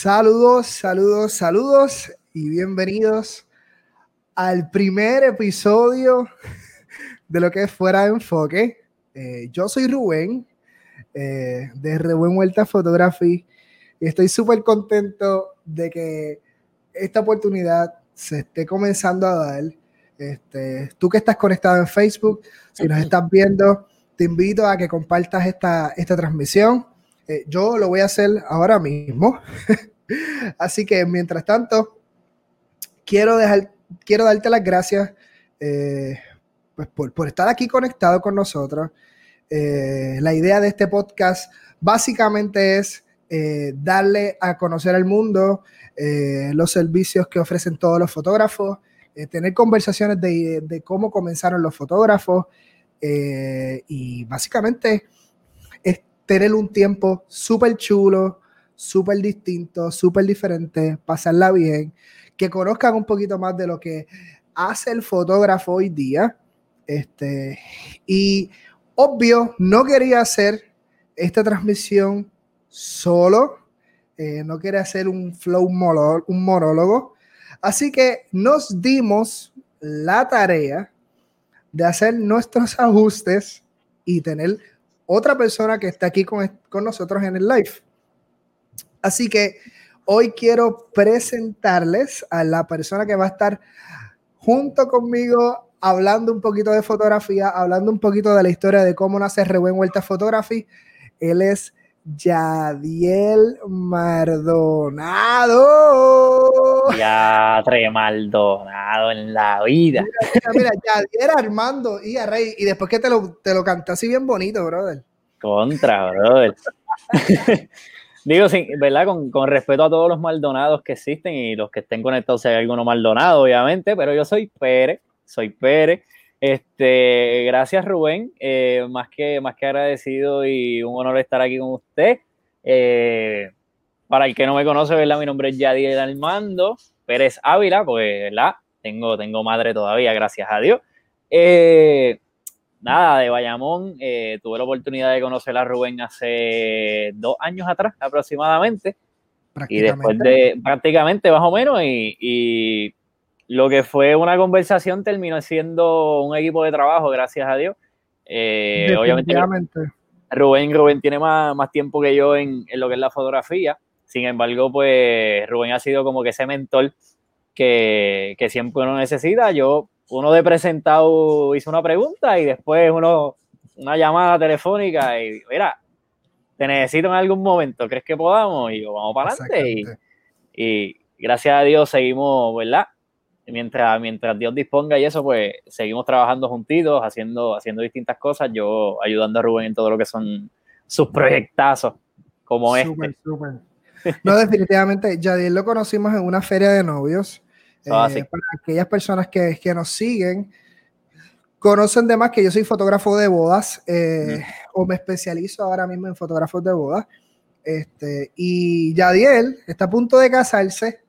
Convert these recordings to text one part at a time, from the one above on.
Saludos, saludos, saludos y bienvenidos al primer episodio de lo que es Fuera de Enfoque. Eh, yo soy Rubén, eh, de Rubén Vuelta Photography, y estoy súper contento de que esta oportunidad se esté comenzando a dar. Este, tú que estás conectado en Facebook, si nos estás viendo, te invito a que compartas esta, esta transmisión. Eh, yo lo voy a hacer ahora mismo. Así que mientras tanto, quiero, dejar, quiero darte las gracias eh, pues por, estar aquí conectado con nosotros. Eh, la idea de este podcast básicamente es darle a conocer al mundo los servicios que ofrecen todos los fotógrafos, tener conversaciones de, de, cómo comenzaron los fotógrafos y básicamente tener un tiempo súper chulo, súper distinto, súper diferente, pasarla bien, que conozcan un poquito más de lo que hace el fotógrafo hoy día. Este, y obvio, no quería hacer esta transmisión solo, eh, no quería hacer un flow, un monólogo. Así que nos dimos la tarea de hacer nuestros ajustes y tener otra persona que está aquí con, nosotros en el live. Así que hoy quiero presentarles a la persona que va a estar junto conmigo hablando un poquito de fotografía, hablando un poquito de la historia de cómo nace Rebuen Vuelta Photography. Él es Yadiel Maldonado. Ya, Maldonado en la vida. Mira, mira, Yadiel Armando y a Rey. Y después que te lo, te lo canté así bien bonito, brother. Contra, brother. Digo, sí, ¿verdad? Con, con, respeto a todos los Maldonados que existen y los que estén conectados, hay alguno Maldonado, obviamente, pero yo soy Pérez, soy Pérez. Este, gracias Rubén, eh, más, que, más que agradecido y un honor estar aquí con usted. Eh, para el que no me conoce, ¿verdad? Mi nombre es Yadiel Armando Pérez Ávila, porque, ¿verdad? Tengo, tengo madre todavía, gracias a Dios. Eh, nada, de Bayamón, tuve la oportunidad de conocer a Rubén hace dos años atrás aproximadamente. Y después de prácticamente más o menos, y lo que fue una conversación terminó siendo un equipo de trabajo, gracias a Dios. Eh, obviamente, Rubén, Rubén tiene más, más tiempo que yo en, lo que es la fotografía. Sin embargo, pues Rubén ha sido como que ese mentor que, que siempre uno necesita. Yo, uno de presentado hizo una pregunta y después uno una llamada telefónica y mira, te necesito en algún momento, ¿crees que podamos? Y yo, vamos para adelante. Y, y, gracias a Dios seguimos, ¿verdad? mientras, mientras Dios disponga y eso, pues seguimos trabajando juntitos, haciendo, haciendo distintas cosas, yo ayudando a Rubén en todo lo que son sus proyectazos, como este. No, definitivamente, Yadiel lo conocimos en una feria de novios. Ah, eh, para aquellas personas que, que, nos siguen, conocen de más que yo soy fotógrafo de bodas, eh, o me especializo ahora mismo en fotógrafos de bodas. Este, y Yadiel está a punto de casarse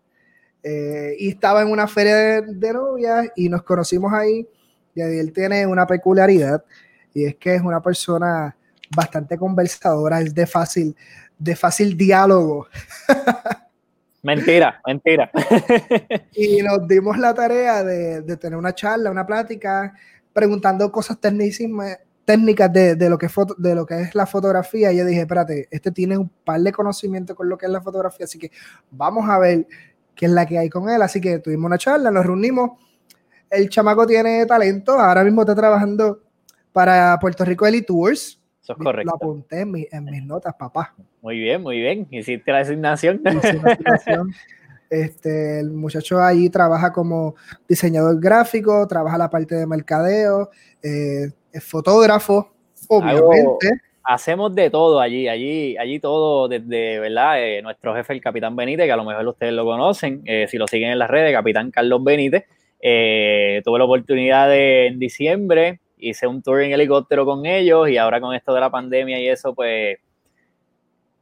eh, y estaba en una feria de, de, novias y nos conocimos ahí. Y él tiene una peculiaridad y es que es una persona bastante conversadora, es de fácil, de fácil diálogo. Mentira, mentira. y nos dimos la tarea de, de, tener una charla, una plática, preguntando cosas técnicas de, de, lo que foto, de lo que es la fotografía. Y yo dije, espérate, este tiene un par de conocimiento con lo que es la fotografía, así que vamos a ver que es la que hay con él. Así que tuvimos una charla, nos reunimos. El chamaco tiene talento, ahora mismo está trabajando para Puerto Rico Elite Tours. Eso es correcto. Lo apunté en, mis notas, papá. Muy bien, muy bien. Hiciste la designación. Este, el muchacho allí trabaja como diseñador gráfico, trabaja la parte de mercadeo, eh, es fotógrafo, obviamente hacemos de todo allí, allí, allí todo desde, ¿verdad? Eh, nuestro jefe, el capitán Benítez, que a lo mejor ustedes lo conocen, eh, si lo siguen en las redes, capitán Carlos Benítez. Tuve la oportunidad de, en diciembre, hice un tour en helicóptero con ellos y ahora con esto de la pandemia y eso, pues,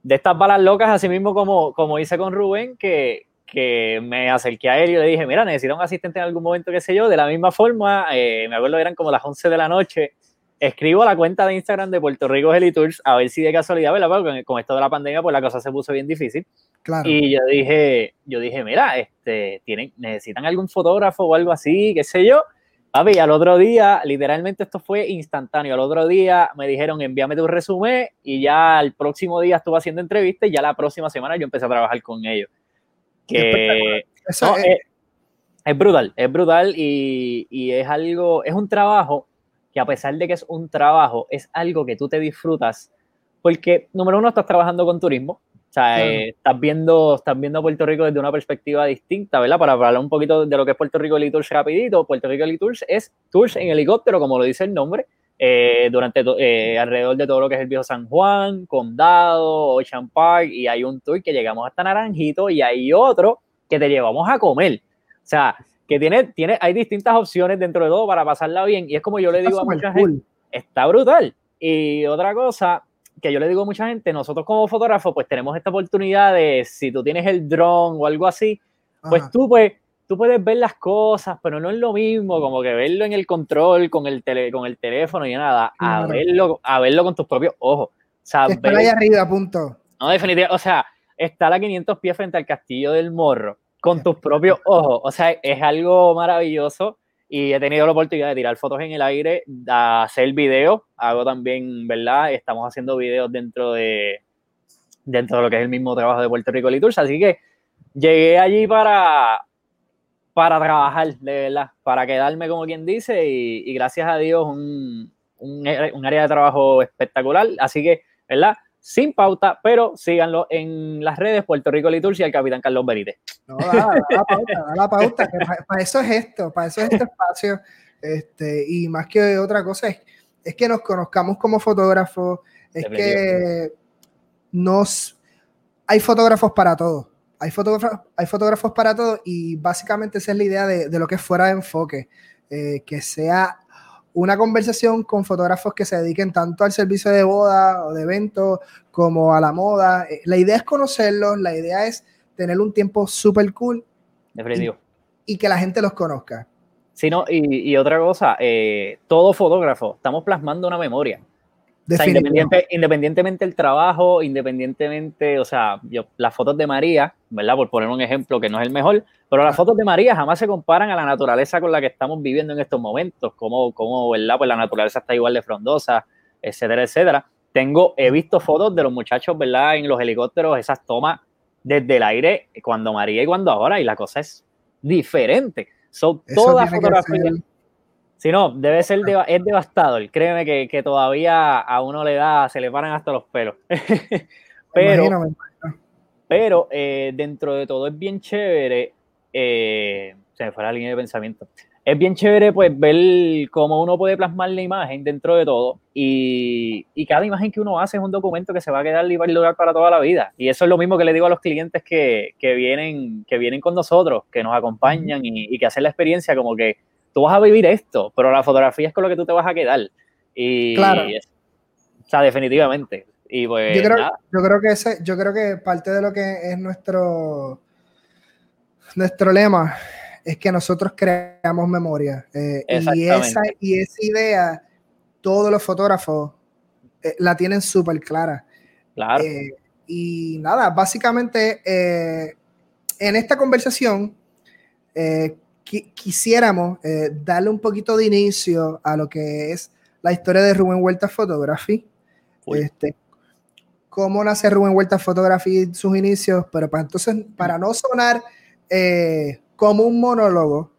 de estas balas locas, así mismo como, como hice con Rubén, que, que me acerqué a él y le dije, mira, necesito un asistente en algún momento, qué sé yo, de la misma forma, me acuerdo que eran como las 11 de la noche, escribo a la cuenta de Instagram de Puerto Rico Heli Tours a ver si de casualidad, ¿verdad? Porque con, esto de la pandemia, pues la cosa se puso bien difícil. Claro. Y yo dije, yo dije, mira, este, tienen, necesitan algún fotógrafo o algo así, qué sé yo. Papi, al otro día, literalmente esto fue instantáneo. Al otro día me dijeron, envíame tu resumen y ya el próximo día estuve haciendo entrevistas y ya la próxima semana yo empecé a trabajar con ellos. Que Eso es, es, brutal, es brutal y, y es algo, es un trabajo que a pesar de que es un trabajo, es algo que tú te disfrutas, porque número uno, estás trabajando con turismo, sea, eh, estás, viendo, estás viendo Puerto Rico desde una perspectiva distinta, ¿verdad? Para hablar un poquito de lo que es Puerto Rico Elite Tours rapidito, Puerto Rico Elite Tours es tours en helicóptero, como lo dice el nombre, eh, durante eh, alrededor de todo lo que es el viejo San Juan, Condado, Ocean Park, y hay un tour que llegamos hasta Naranjito y hay otro que te llevamos a comer. O sea, que tiene, tiene, hay distintas opciones dentro de todo para pasarla bien. Y es como yo le digo a mucha gente, está brutal. Y otra cosa que yo le digo a mucha gente, nosotros como fotógrafos, pues tenemos esta oportunidad de, si tú tienes el dron o algo así, pues tú, pues tú puedes ver las cosas, pero no es lo mismo como que verlo en el control, con el, tele, con el teléfono y nada, a, verlo, a verlo con tus propios ojos. O sea, ahí arriba, punto. No, definitivamente, o sea, está a 500 pies frente al castillo del morro con tus propios ojos. O sea, es algo maravilloso y he tenido la oportunidad de tirar fotos en el aire, de hacer videos, hago también, ¿verdad? Estamos haciendo videos dentro de, dentro de lo que es el mismo trabajo de Puerto Rico Liturgia, así que llegué allí para, para trabajar, de verdad, para quedarme como quien dice y, gracias a Dios un, un, un área de trabajo espectacular, así que, ¿verdad? Sin pauta, pero síganlo en las redes Puerto Rico Liturgia y el Capitán Carlos Benítez. No, da, la pauta, da la pauta, para, eso es esto, para eso es este espacio, este, y más que otra cosa es, es que nos conozcamos como fotógrafos, es que nos, hay fotógrafos para todo, hay fotógrafos, hay fotógrafos para todo y básicamente esa es la idea de, de lo que es fuera de enfoque, eh, que sea una conversación con fotógrafos que se dediquen tanto al servicio de boda o de evento como a la moda. Eh, la idea es conocerlos, la idea es tener un tiempo súper cool. Y, y, que la gente los conozca. Sí, no, y, y otra cosa, eh, todo fotógrafo, estamos plasmando una memoria independientemente del trabajo, independientemente, o sea, yo, las fotos de María, ¿verdad? Por poner un ejemplo que no es el mejor, pero las fotos de María jamás se comparan a la naturaleza con la que estamos viviendo en estos momentos, como, como ¿verdad? Pues la naturaleza está igual de frondosa, etcétera, etcétera. Tengo, he visto fotos de los muchachos, ¿verdad? En los helicópteros, esas tomas desde el aire, cuando María y cuando ahora, y la cosa es diferente. Son todas fotografías si no, debe ser, es devastador. Créeme que, todavía a uno le da, se le paran hasta los pelos. pero, pero eh, dentro de todo es bien chévere, eh, se me fue la línea de pensamiento. Es bien chévere pues ver cómo uno puede plasmar la imagen dentro de todo y, cada imagen que uno hace es un documento que se va a quedar y va a lugar para toda la vida. Y eso es lo mismo que le digo a los clientes que, vienen, que vienen con nosotros, que nos acompañan y, y que hacen la experiencia como que tú vas a vivir esto, pero la fotografía es con lo que tú te vas a quedar. Y, claro. o sea, definitivamente. Y pues, yo, creo, que ese, yo creo que parte de lo que es nuestro, nuestro lema es que nosotros creamos memoria. Eh, y, esa, y esa idea, todos los fotógrafos eh, la tienen súper clara. Claro. Eh, y nada, básicamente en esta conversación quisiéramos eh, darle un poquito de inicio a lo que es la historia de Rubén Huerta Photography. Este, cómo nace Rubén Huerta Photography, sus inicios, pero para entonces, para no sonar eh, como un monólogo,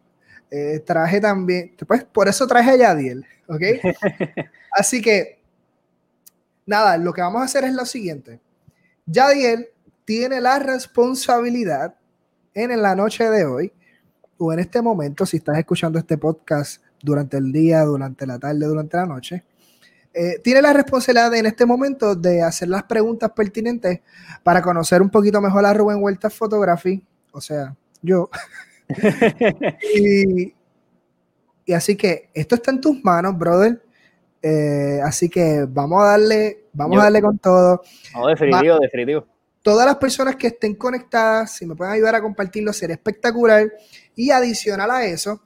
eh, traje también, pues por eso traje a Yadiel, ¿ok? Así que, nada, lo que vamos a hacer es lo siguiente. Yadiel tiene la responsabilidad en la noche de hoy o en este momento, si estás escuchando este podcast durante el día, durante la tarde, durante la noche, eh, tiene la responsabilidad en este momento de hacer las preguntas pertinentes para conocer un poquito mejor a Rubén Huerta Photography, o sea, yo. y, así que esto está en tus manos, brother. Eh, así que vamos a darle, vamos a darle con todo. No, definitivo, definitivo todas las personas que estén conectadas, si me pueden ayudar a compartirlo, sería espectacular. Y adicional a eso,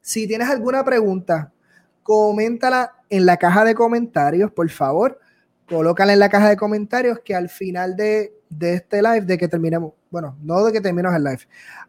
si tienes alguna pregunta coméntala en la caja de comentarios, por favor. Colócala en la caja de comentarios que al final de, de este live, de que terminemos, bueno, no de que terminemos el live,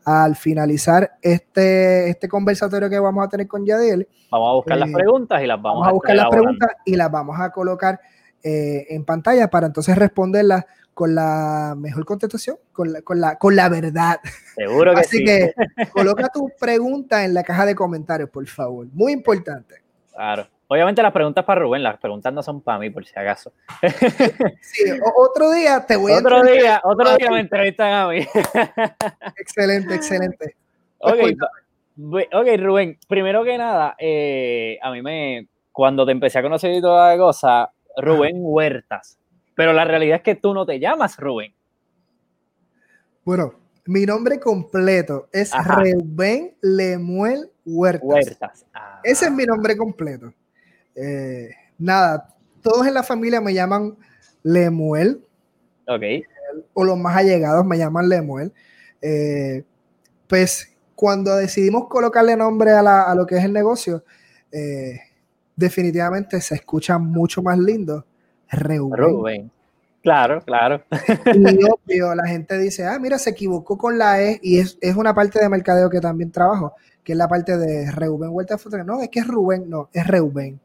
al finalizar este, este conversatorio que vamos a tener con Yadiel. Vamos a buscar las eh, preguntas y las vamos, Vamos a buscar las preguntas y las vamos a colocar eh, en pantalla para entonces responderlas con la mejor contestación, con la, con la, con la verdad. Seguro que Así sí. que coloca tu pregunta en la caja de comentarios, por favor. Muy importante. Claro. Obviamente las preguntas para Rubén, las preguntas no son para mí, por si acaso. Sí, otro día te voy a Otro entrevistar. día, otro día me entrevistan a mí. Excelente, excelente. Ok, bu- ok, Rubén, primero que nada, eh, a mí me, cuando te empecé a conocer y toda la cosa, Rubén Huertas, pero la realidad es que tú no te llamas Rubén. Bueno, mi nombre completo es Ajá. Reuben Lemuel Huertas. Huertas. Ah, Ese es mi nombre completo. Eh, nada, todos en la familia me llaman Lemuel, Ok, o los más allegados me llaman Lemuel. Eh, pues cuando decidimos colocarle nombre a, la- a lo que es el negocio, eh, definitivamente se escucha mucho más lindo. Reuben. Claro, claro. Y obvio, la gente dice, ah, mira, se equivocó con la E, y es, es una parte de mercadeo que también trabajo, que es la parte de Reuben Huerta Fotografía. No, es que es Rubén, no, es Reuben.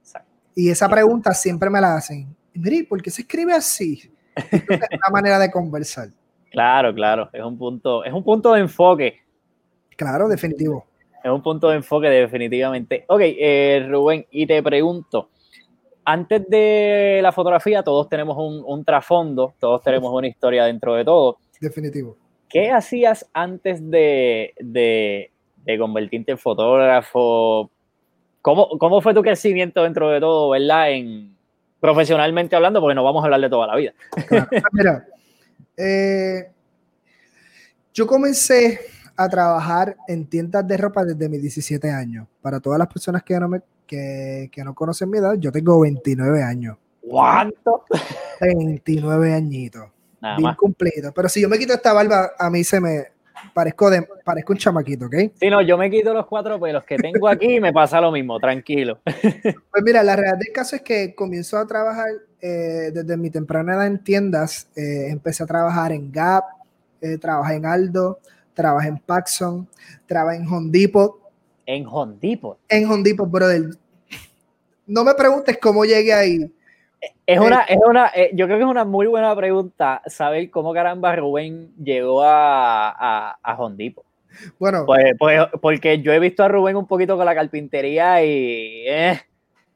Exacto. Y esa pregunta siempre me la hacen. Mire, ¿por qué se escribe así? Es una manera de conversar. Claro, claro. Es un punto, es un punto de enfoque. Claro, definitivo. Es un punto de enfoque definitivamente. Ok, eh, Rubén, y te pregunto, antes de la fotografía todos tenemos un, un trasfondo, todos tenemos una historia dentro de todo. Definitivo. ¿Qué hacías antes de, de- de convertirte en fotógrafo? ¿Cómo, ¿Cómo fue tu crecimiento dentro de todo, verdad? En, profesionalmente hablando, porque no vamos a hablar de toda la vida. Claro. Mira, eh, yo comencé a trabajar en tiendas de ropa desde mis 17 años. Para todas las personas que no, me, que, que no conocen mi edad, yo tengo 29 años. ¿Cuánto? 29 añitos. Nada bien más. cumplido. Pero si yo me quito esta barba, a mí se me parezco, de, parezco un chamaquito, ¿ok? Si no, yo me quito los cuatro pelos que tengo aquí y me pasa lo mismo, tranquilo. Pues mira, la realidad del caso es que comienzo a trabajar eh, desde mi temprana edad en tiendas. eh, empecé a trabajar en Gap, eh, trabajé en Aldo, trabajé en Paxson, trabajé en Home Depot. En Hondipo. En Home Depot, brother. No me preguntes cómo llegué ahí. Es una, es una, eh, yo creo que es una muy buena pregunta saber cómo caramba Rubén llegó a, a, a Hondipo. Bueno, Pues, pues, porque yo he visto a Rubén un poquito con la carpintería y eh,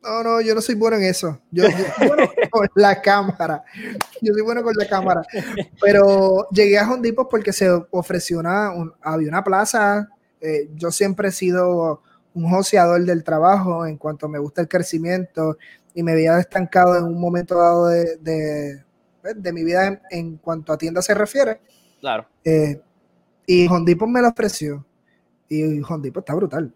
no, no, yo no soy bueno en eso. Yo, yo soy bueno con la cámara. Yo soy bueno con la cámara. Pero llegué a Home Depot porque se ofreció una, un- había una plaza. eh, yo siempre he sido un joseador del trabajo en cuanto me gusta el crecimiento y me veía estancado en un momento dado de, de, pues, de mi vida en, en cuanto a tiendas se refiere. claro. Eh, y Home Depot me lo ofreció. Y Home Depot está brutal,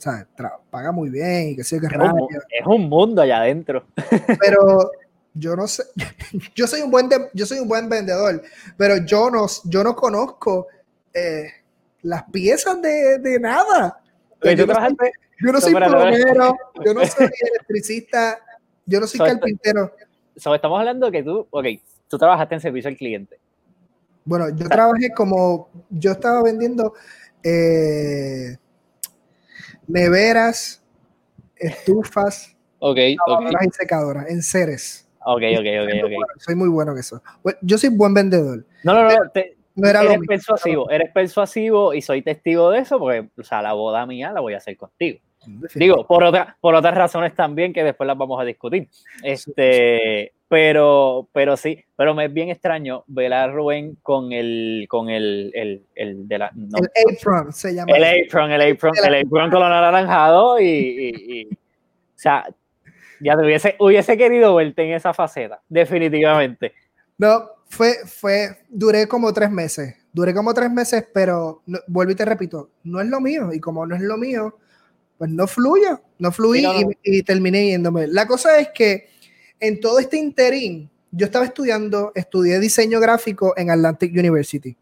paga muy bien y que sé qué Es mu- es un mundo allá adentro. pero yo no sé, yo soy un buen de- yo soy un buen vendedor, pero yo no, yo no conozco eh, las piezas de, de nada. Oye, yo, no soy, yo no plomero, yo no soy electricista, yo no soy So, carpintero. so, estamos hablando de que tú, ok, tú trabajaste en servicio al cliente. Bueno, yo trabajé como, yo estaba vendiendo eh, neveras, estufas, Ok, ok, lavadoras y secadoras en Ceres. ok, ok, ok, ok. Soy muy bueno en eso. Bueno, yo soy buen vendedor. No, no, no, te- No era lo eres mismo. persuasivo, eres persuasivo y soy testigo de eso porque, o sea, la boda mía la voy a hacer contigo. Digo, por, otra, por otras razones también que después las vamos a discutir. Este, pero, pero sí, pero me es bien extraño ver a Rubén con el, con el, el, el de la, no, el apron se llama. el apron, el apron, el apron con lo anaranjado y, y- y- o sea, ya te hubiese, hubiese querido verte en esa faceta, definitivamente. No, fue, fue, duré como tres meses. Duré como tres meses, pero no- vuelvo y te repito, no es lo mío. Y como no es lo mío, pues no fluye, no fluí Sí, no, no. Y, y terminé yéndome. La cosa es que en todo este interín, yo estaba estudiando, estudié diseño gráfico en Atlantic University.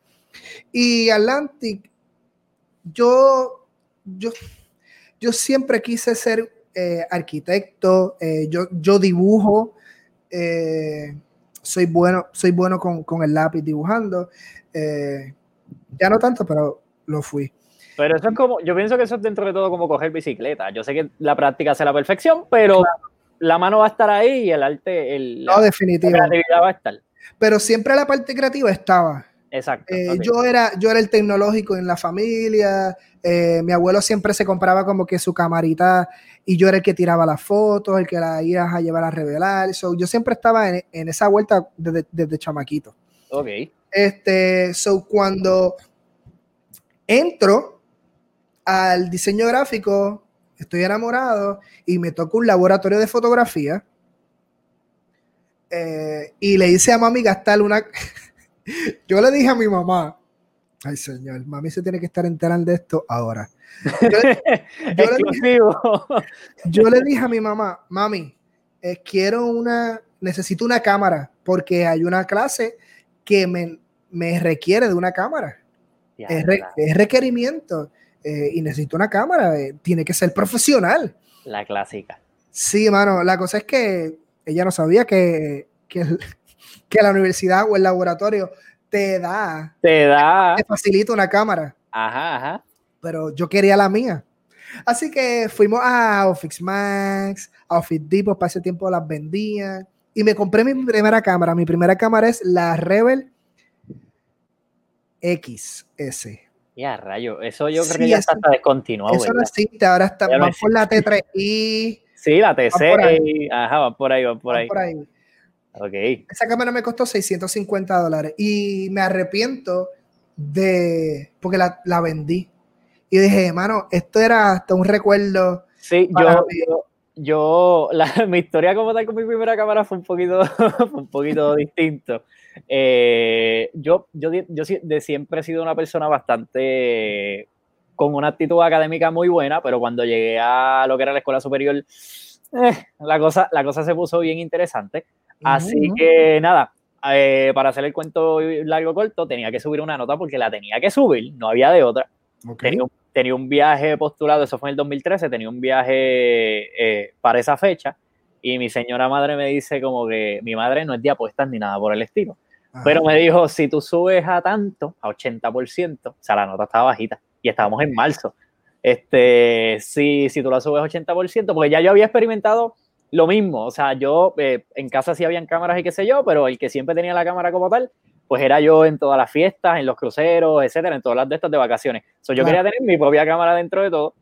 Y Atlantic, yo, yo, yo siempre quise ser eh, arquitecto, eh, yo, yo dibujo, soy bueno, soy bueno con, con el lápiz dibujando. ya no tanto, pero lo fui. Pero eso es como, yo pienso que eso es dentro de todo como coger bicicleta. Yo sé que la práctica hace la perfección, pero la mano va a estar ahí y el arte, el, no, la creatividad va a estar. Pero siempre la parte creativa estaba. Exacto. Eh, yo, era, yo era el tecnológico en la familia. Eh, mi abuelo siempre se compraba como que su camarita y yo era el que tiraba las fotos, el que la iba a llevar a revelar. yo siempre estaba en, esa vuelta desde, desde, chamaquito. Ok. Este, so cuando entro al diseño gráfico, estoy enamorado y me toca un laboratorio de fotografía. Eh, y le hice a mami gastar una. yo le dije a mi mamá, ay señor, mami se tiene que estar enterando de esto ahora. Yo, le, dije, a mi mamá, mami, eh, quiero una, necesito una cámara porque hay una clase que me, requiere de una cámara. es, es, requerimiento. Eh, y necesito una cámara, eh, tiene que ser profesional. La clásica. Sí, mano, la cosa es que ella no sabía que, que, la universidad o el laboratorio te da, te da, te facilita una cámara. Ajá, ajá. Pero yo quería la mía. Así que fuimos a Office Max, a Office Depot, para ese tiempo las vendían. Y me compré mi primera cámara. Mi primera cámara es la Rebel XS. Ya, rayo, eso yo creo que ya está, descontinuado. Eso no existe, ahora está, va por la T3i. Sí, la TC, ajá, por ahí, por ahí. Por ahí. Esa cámara me costó 650 dólares y me arrepiento de, porque la, la vendí. Y dije, hermano, esto era hasta un recuerdo. Sí, yo, yo, yo la, mi historia como tal con mi primera cámara fue un poquito, fue un poquito distinto. Eh, yo, yo, yo de siempre he sido una persona bastante con una actitud académica muy buena, pero cuando llegué a lo que era la escuela superior, eh, la, cosa, la cosa se puso bien interesante. Así que nada, eh, para hacer el cuento largo corto, tenía que subir una nota porque la tenía que subir, no había de otra. Tenía, tenía, un viaje postulado, eso fue en el 2013, tenía un viaje para esa fecha y mi señora madre me dice como que mi madre no es de apuestas ni nada por el estilo. Pero me dijo, si tú subes a tanto, a 80%, o sea, la nota estaba bajita y estábamos en marzo. Este, si, si tú la subes a 80%, porque ya yo había experimentado lo mismo, o sea, yo eh, en casa sí habían cámaras y qué sé yo, pero el que siempre tenía la cámara como tal, pues era yo en todas las fiestas, en los cruceros, etcétera, en todas las de estas de vacaciones. So, yo quería tener mi propia cámara dentro de todo.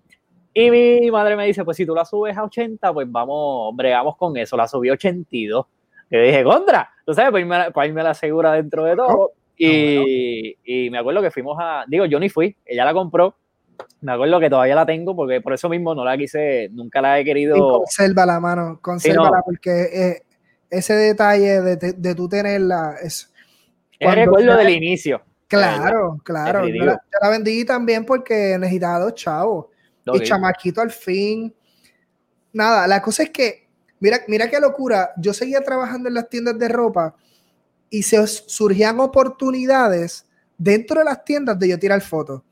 Y mi madre me dice, pues si tú la subes a 80, pues vamos, bregamos con eso. La subí a 82. Y dije, contra, tú sabes, pues irme, pues irme la segura dentro de todo. Y, y, me acuerdo que fuimos a, digo, yo ni fui, ella la compró. Me acuerdo que todavía la tengo porque por eso mismo no la quise, nunca la he querido. conserva la mano, conserva porque eh, ese detalle de, de, de tú tenerla es. Es recuerdo del inicio. Claro, claro. Yo la, la, vendí también porque necesitaba dos chavos. Y chamaquito al fin. Nada, la cosa es que Mira, mira qué locura. Yo seguía trabajando en las tiendas de ropa y se surgían oportunidades dentro de las tiendas de yo tirar fotos.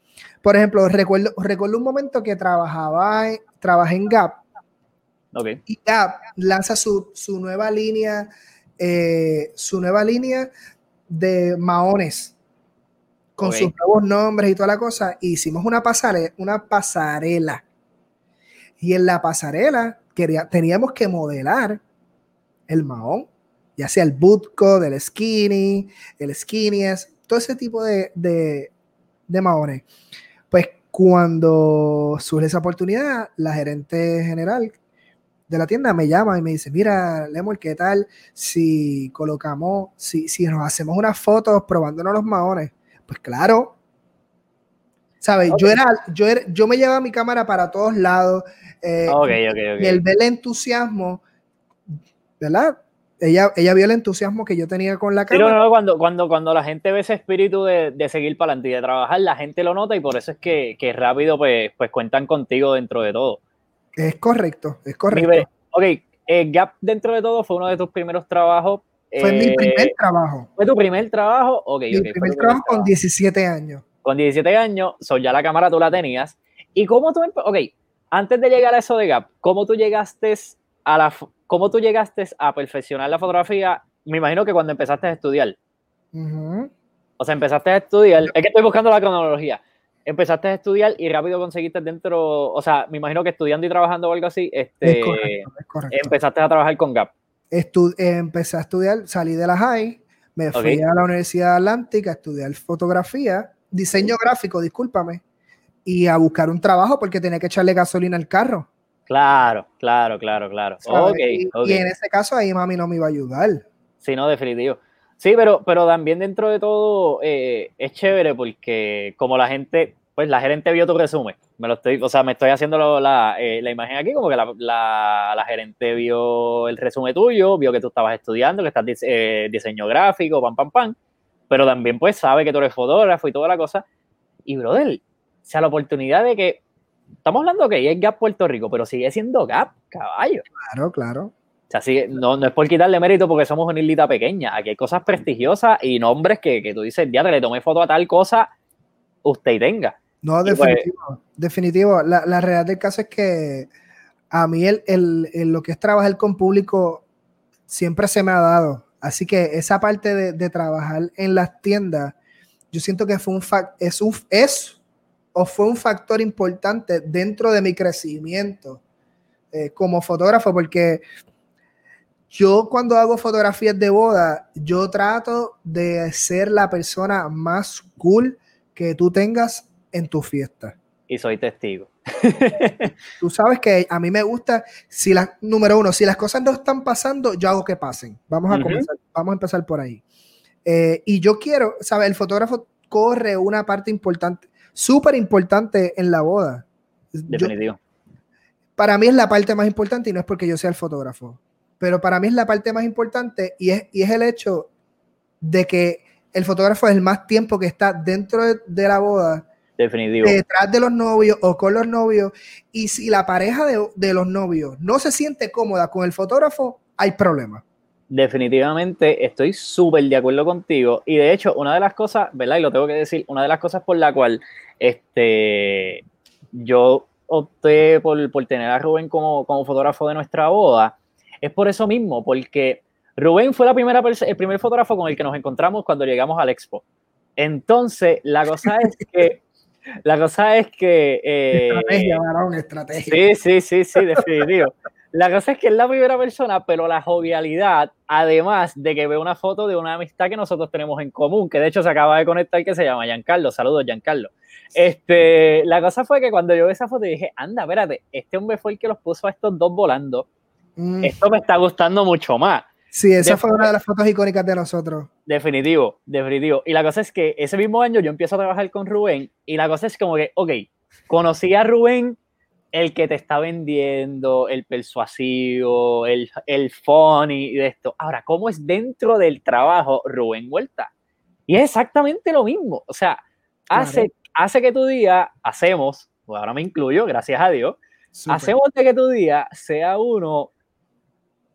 Por ejemplo, recuerdo, recuerdo un momento que trabajaba trabajé en Gap. Y Gap lanza su, nueva línea, eh, su nueva línea de maones con sus nuevos nombres y toda la cosa. hicimos una pasarela, una pasarela. Y en la pasarela teníamos que modelar el mahón, ya sea el bootco, del skinny, el skinnies, todo ese tipo de, de, de mahones. Pues cuando surge esa oportunidad, la gerente general de la tienda me llama y me dice, mira, Lemor, ¿qué tal si colocamos, si, si nos hacemos unas fotos probándonos los maones? Pues claro, ¿sabes? Yo, era, yo, era, yo me llevaba mi cámara para todos lados, eh, y el ver el entusiasmo, ¿verdad? Ella, ella vio el entusiasmo que yo tenía con la cámara. Pero no, cuando, cuando, cuando la gente ve ese espíritu de, de seguir para adelante y de trabajar, la gente lo nota y por eso es que, que rápido pues, pues cuentan contigo dentro de todo. Es correcto, es correcto. Ok, eh, Gap dentro de todo fue uno de tus primeros trabajos. Fue mi eh, primer trabajo. ¿Fue tu primer trabajo? Ok, mi primer trabajo con 17 años. Con 17 años, so ya la cámara tú la tenías. ¿Y cómo tú, ok, antes de llegar a eso de Gap, ¿cómo tú llegaste a la, cómo tú llegaste a perfeccionar la fotografía? Me imagino que cuando empezaste a estudiar. O sea, empezaste a estudiar. Es que estoy buscando la cronología. Empezaste a estudiar y rápido conseguiste dentro, o sea, me imagino que estudiando y trabajando o algo así, este, empezaste a trabajar con Gap. empecé a estudiar, salí de la high, me fui a la Universidad Atlántica a estudiar fotografía, diseño gráfico, discúlpame, y a buscar un trabajo porque tenía que echarle gasolina al carro. Claro, claro, claro, claro. y, en ese caso ahí mami no me iba a ayudar. Sí, no, definitivo. Sí, pero, pero también dentro de todo eh, es chévere porque como la gente, pues la gerente vio tu resumen, me lo estoy, o sea, me estoy haciendo la, eh, la, imagen aquí, como que la, la, gerente vio el resumen tuyo, vio que tú estabas estudiando, que estás eh, diseño gráfico, pam, pam, pam, pero también pues sabe que tú eres fotógrafo y toda la cosa. Y brother, o sea, la oportunidad de que, estamos hablando que es Gap Puerto Rico, pero sigue siendo Gap, caballo. Claro, claro. O sea, no, no es por quitarle mérito porque somos una islita pequeña. Aquí hay cosas prestigiosas y nombres que, que tú dices, ya le tomé foto a tal cosa, usted tenga. No, pues definitivo. definitivo. La, la, realidad del caso es que a mí el, el, lo que es trabajar con público siempre se me ha dado. Así que esa parte de, trabajar en las tiendas, yo siento que fue un es un es o fue un factor importante dentro de mi crecimiento eh, como fotógrafo, porque yo cuando hago fotografías de boda, yo trato de ser la persona más cool que tú tengas en tu fiesta. Y soy testigo. tú sabes que a mí me gusta, si las, número uno, si las cosas no están pasando, yo hago que pasen. Vamos a comenzar, vamos a empezar por ahí. Eh, y yo quiero, ¿sabes? El fotógrafo corre una parte importante, súper importante en la boda. Definitivo. para mí es la parte más importante y no es porque yo sea el fotógrafo pero para mí es la parte más importante y es, y es el hecho de que el fotógrafo es el más tiempo que está dentro de, la boda. Definitivo. Detrás de los novios o con los novios. Y si la pareja de, de los novios no se siente cómoda con el fotógrafo, hay problema. Definitivamente estoy súper de acuerdo contigo. Y de hecho, una de las cosas, ¿verdad? Y lo tengo que decir, una de las cosas por la cual este, yo opté por, por tener a Rubén como, como fotógrafo de nuestra boda es por eso mismo, porque Rubén fue la primera el primer fotógrafo con el que nos encontramos cuando llegamos al expo. Entonces, la cosa es que la cosa es que eh, estrategia, varón, estrategia. Sí, sí, sí, sí, definitivo. La cosa es que es la primera persona, pero la jovialidad, además de que ve una foto de una amistad que nosotros tenemos en común, que de hecho se acaba de conectar, que se llama Giancarlo. Saludos, Giancarlo. Este, la cosa fue que cuando yo vi esa foto dije, anda, espérate, este hombre fue el que los puso a estos dos volando Mm. Esto me está gustando mucho más. Sí, esa fue una de las fotos icónicas de nosotros. Definitivo, definitivo. Y la cosa es que ese mismo año yo empiezo a trabajar con Rubén y la cosa es como que, ok, conocí a Rubén, el que te está vendiendo, el persuasivo, el, el funny y de esto. Ahora, ¿cómo es dentro del trabajo Rubén Vuelta? Y es exactamente lo mismo. O sea, hace, hace que tu día, hacemos, pues ahora me incluyo, gracias a Dios, hacemos de que tu día sea uno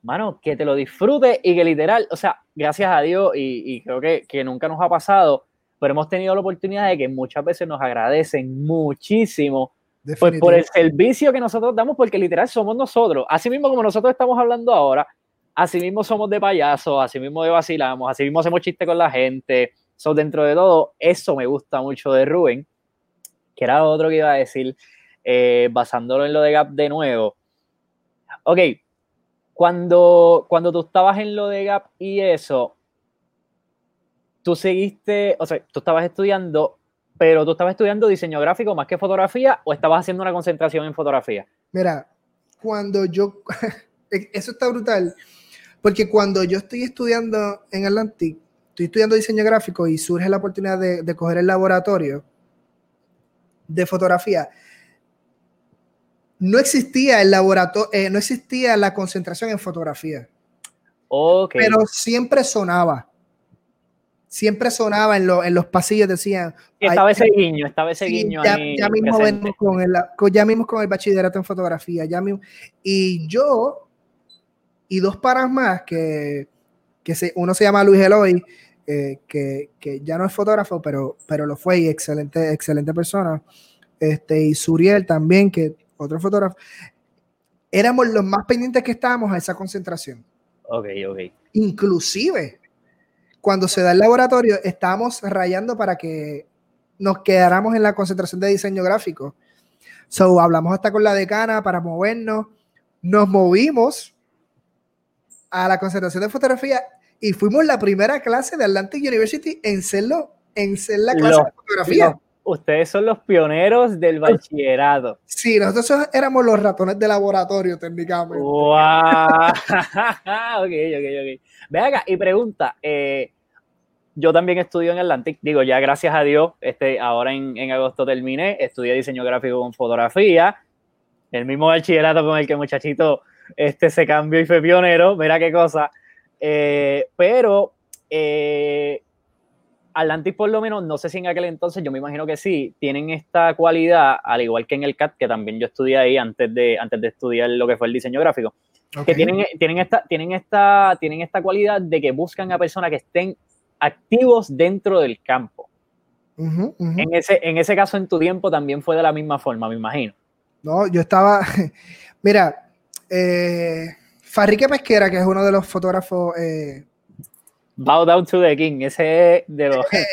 mano, que te lo disfrutes y que literal, o sea, gracias a Dios y, creo que, que, nunca nos ha pasado, pero hemos tenido la oportunidad de que muchas veces nos agradecen muchísimo pues, por el servicio que nosotros damos, porque literal somos nosotros, así mismo como nosotros estamos hablando ahora, así mismo somos de payasos, así mismo de vacilamos, así mismo hacemos chistes con la gente, so, dentro de todo, eso me gusta mucho de Rubén, que era otro que iba a decir, eh, basándolo en lo de Gap de nuevo. Ok, cuando, cuando tú estabas en lo de Gap y eso, tú seguiste, o sea, tú estabas estudiando, pero tú estabas estudiando diseño gráfico más que fotografía o estabas haciendo una concentración en fotografía? Mira, cuando yo, eso está brutal, porque cuando yo estoy estudiando en Atlantic, estoy estudiando diseño gráfico y surge la oportunidad de coger el laboratorio de fotografía, no existía el laboratorio, eh, no existía la concentración en fotografía. Okay. Pero siempre sonaba. Siempre sonaba en, en los pasillos, decían. Estaba ese guiño, estaba ese guiño. Ya, ya mismo con el, ya mismo con el bachillerato en fotografía. Ya mismo, y yo, y dos paras más, que, que se, uno se llama Luis Eloy, eh, que, que, ya no es fotógrafo, pero, pero lo fue y excelente, excelente persona. Este, y Suriel también, que otro fotógrafo, éramos los más pendientes que estábamos a esa concentración. Ok, ok. Inclusive, cuando se da el laboratorio, estábamos rayando para que nos quedáramos en la concentración de diseño gráfico. So, hablamos hasta con la decana para movernos, nos movimos a la concentración de fotografía y fuimos la primera clase de Atlantic University en serlo, en ser la clase de fotografía. Ustedes son los pioneros del bachillerato. Sí, nosotros éramos los ratones de laboratorio técnicamente. ¡Wow! ok, ok, ok. Ve acá y pregunta, eh, yo también estudio en Atlantic, digo, ya gracias a Dios, este, ahora en, en agosto terminé, estudié diseño gráfico con fotografía, el mismo bachillerato con el que muchachito este, se cambió y fue pionero, mira qué cosa. Eh, pero eh, Atlantic por lo menos, no sé si en aquel entonces, yo me imagino que sí, tienen esta cualidad, al igual que en el CAT, que también yo estudié ahí antes de, antes de estudiar lo que fue el diseño gráfico, que tienen, tienen, esta, tienen, esta, tienen esta cualidad de que buscan a personas que estén activos dentro del campo. En, ese, en ese caso, en tu tiempo también fue de la misma forma, me imagino. No, yo estaba, mira, eh, Farrique Pesquera, que es uno de los fotógrafos. Eh, Bow down to the king, ese de los. Eh,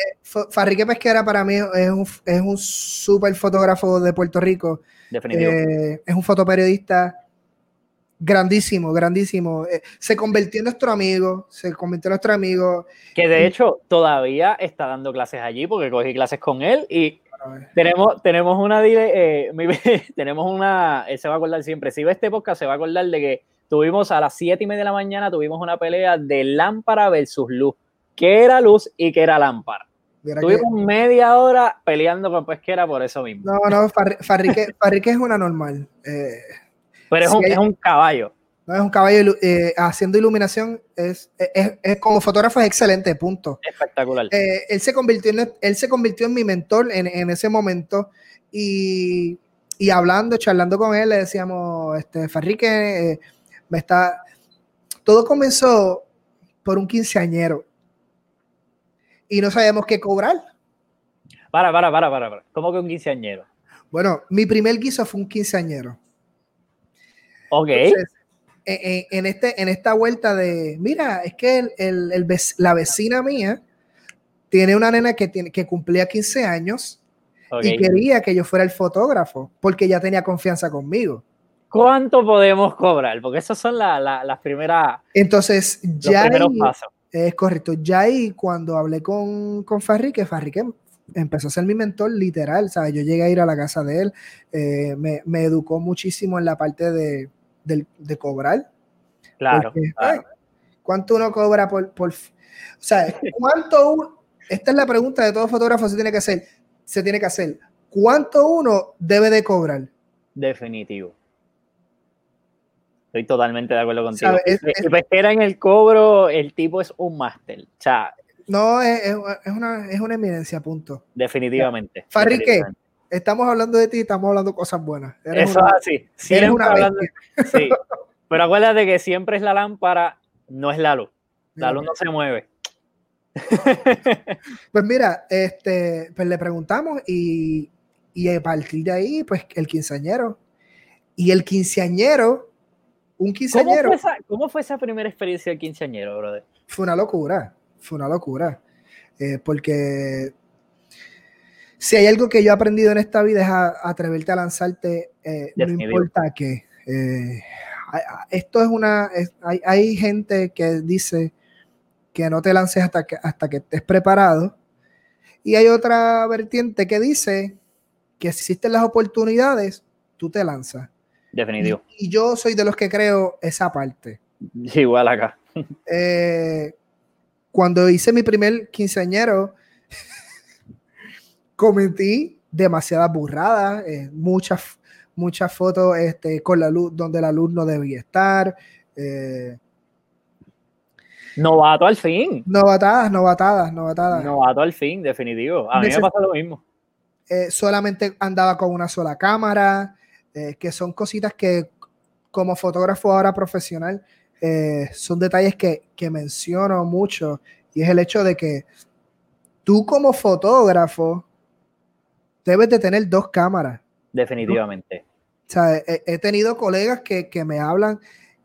Farrique Pesquera para mí es un, es un súper fotógrafo de Puerto Rico. Definitivo. Eh, es un fotoperiodista grandísimo, grandísimo. Eh, se convirtió en nuestro amigo, se convirtió en nuestro amigo. Que de hecho todavía está dando clases allí porque cogí clases con él y tenemos, tenemos una, eh, tenemos una, él se va a acordar siempre, si ve este podcast se va a acordar de que tuvimos a las 7 y media de la mañana, tuvimos una pelea de lámpara versus luz. ¿Qué era luz y qué era lámpara? Tuvimos media hora peleando con pesquera por eso mismo. No, no, Farrique, Farrique es una normal. Eh, pero es, un, es un caballo. No, es un caballo eh, haciendo iluminación, es, es, como fotógrafo es excelente, punto. Espectacular. Eh, él, se convirtió en, él se convirtió en mi mentor en, en ese momento y, y, hablando, charlando con él, le decíamos, este, Farrique, me está... Todo comenzó por un quinceañero y no sabíamos qué cobrar. Para, para, para, para, para. ¿Cómo que un quinceañero? Bueno, mi primer guiso fue un quinceañero. Ok. en, este, en esta vuelta de, mira, es que el, el, la vecina mía tiene una nena que, tiene, que cumplía 15 años y quería que yo fuera el fotógrafo porque ya tenía confianza conmigo. ¿Cuánto podemos cobrar? Porque esas son las la, primeras. Entonces, ya. Ahí, es correcto. Ya ahí, cuando hablé con, con Farrique, Farrique empezó a ser mi mentor literal. ¿sabes? Yo llegué a ir a la casa de él, eh, me, me, educó muchísimo en la parte de, de, cobrar. Claro, ¿Cuánto uno cobra por, por... O sea, ¿cuánto Esta es la pregunta de todo fotógrafo se tiene que hacer. Se tiene que hacer. ¿Cuánto uno debe de cobrar? Definitivo. Estoy totalmente de acuerdo contigo. Es, espera en el cobro, el tipo es un máster. O sea, no, es, es, una, es una eminencia, punto. Definitivamente. Farrique, estamos hablando de ti, estamos hablando cosas buenas. Eso es así. Eres una hablando, sí. Pero acuérdate que siempre es la lámpara, no es la luz. La luz no se mueve. Pues mira, este, pues le preguntamos y, y a partir de ahí, pues el quinceañero. Y el quinceañero, un quinceañero. ¿Cómo fue esa, cómo fue esa primera experiencia del quinceañero, brother? Fue una locura, fue una locura. Eh, porque si hay algo que yo he aprendido en esta vida es a, atreverte a lanzarte, eh, no importa qué. Eh, esto es una, hay, hay, gente que dice que no te lances hasta que, hasta que estés preparado. Y hay otra vertiente que dice que si existen las oportunidades, tú te lanzas. Definitivo. Y, yo soy de los que creo esa parte. Igual acá. Eh, cuando hice mi primer quinceañero, cometí demasiadas burradas, eh, muchas, muchas fotos este, con la luz donde la luz no debía estar. Eh, novato al fin. Novatadas, novatadas, novatadas. Novato al fin, definitivo. A mí me pasa lo mismo. Eh, solamente andaba con una sola cámara, que son cositas que como fotógrafo ahora profesional son detalles que, que menciono mucho y es el hecho de que tú como fotógrafo debes de tener dos cámaras. Definitivamente. sea, he, tenido colegas que, que, me hablan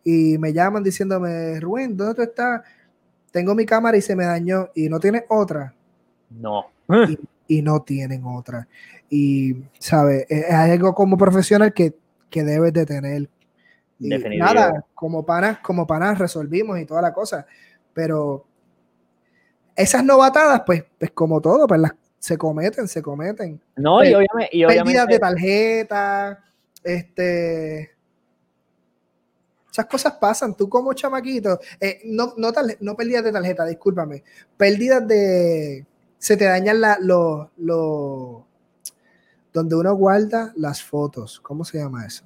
y me llaman diciéndome, Rubén, ¿dónde tú estás? Tengo mi cámara y se me dañó y no tienes otra. No. Y, y no tienen otra. Y, ¿sabes? Es algo como profesional que, que debes de tener. Y nada, como panas, como panas resolvimos y toda la cosa. Pero esas novatadas, pues, pues como todo, pues las se cometen, se cometen. No, y obviamente, y Pérdidas de tarjeta, este. Esas cosas pasan. Tú como chamaquito, eh, no, no, no pérdidas de tarjeta, discúlpame. Pérdidas de. Se te dañan los. Lo, donde uno guarda las fotos. ¿Cómo se llama eso?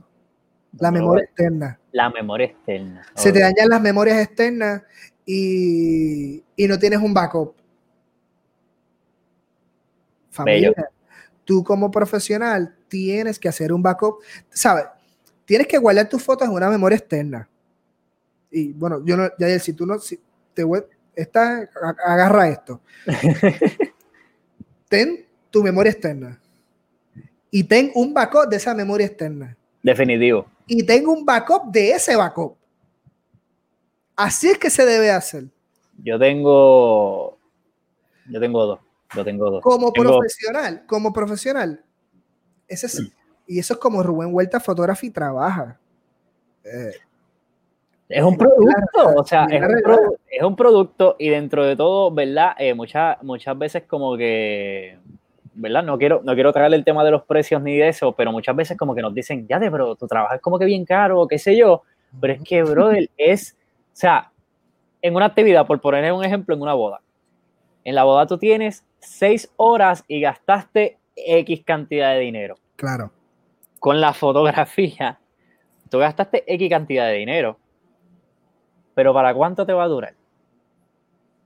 La memoria externa. La memoria externa. Se te dañan las memorias externas y, y no tienes un backup familia. Tú como profesional tienes que hacer un backup, ¿sabes? Tienes que guardar tus fotos en una memoria externa. Y bueno, yo no, ya si tú no, si te esta, agarra esto. ten tu memoria externa. Y ten un backup de esa memoria externa. Definitivo. Y tengo un backup de ese backup. Así es que se debe hacer. Yo tengo. Yo tengo dos. Lo tengo dos. Como profesional, como profesional. Ese es, y eso es como Rubén Huerta Photography trabaja. Eh, es un producto, o sea, es un, es un, producto y dentro de todo, ¿verdad? Eh, muchas, muchas veces como que, ¿verdad? No quiero, no quiero traerle el tema de los precios ni de eso, pero muchas veces como que nos dicen, ya de, pero tu trabajo es como que bien caro, qué sé yo, pero es que, brother, es, o sea, en una actividad, por poner un ejemplo, en una boda, en la boda tú tienes seis horas y gastaste X cantidad de dinero. Claro. Con la fotografía, tú gastaste X cantidad de dinero. Pero ¿para cuánto te va a durar?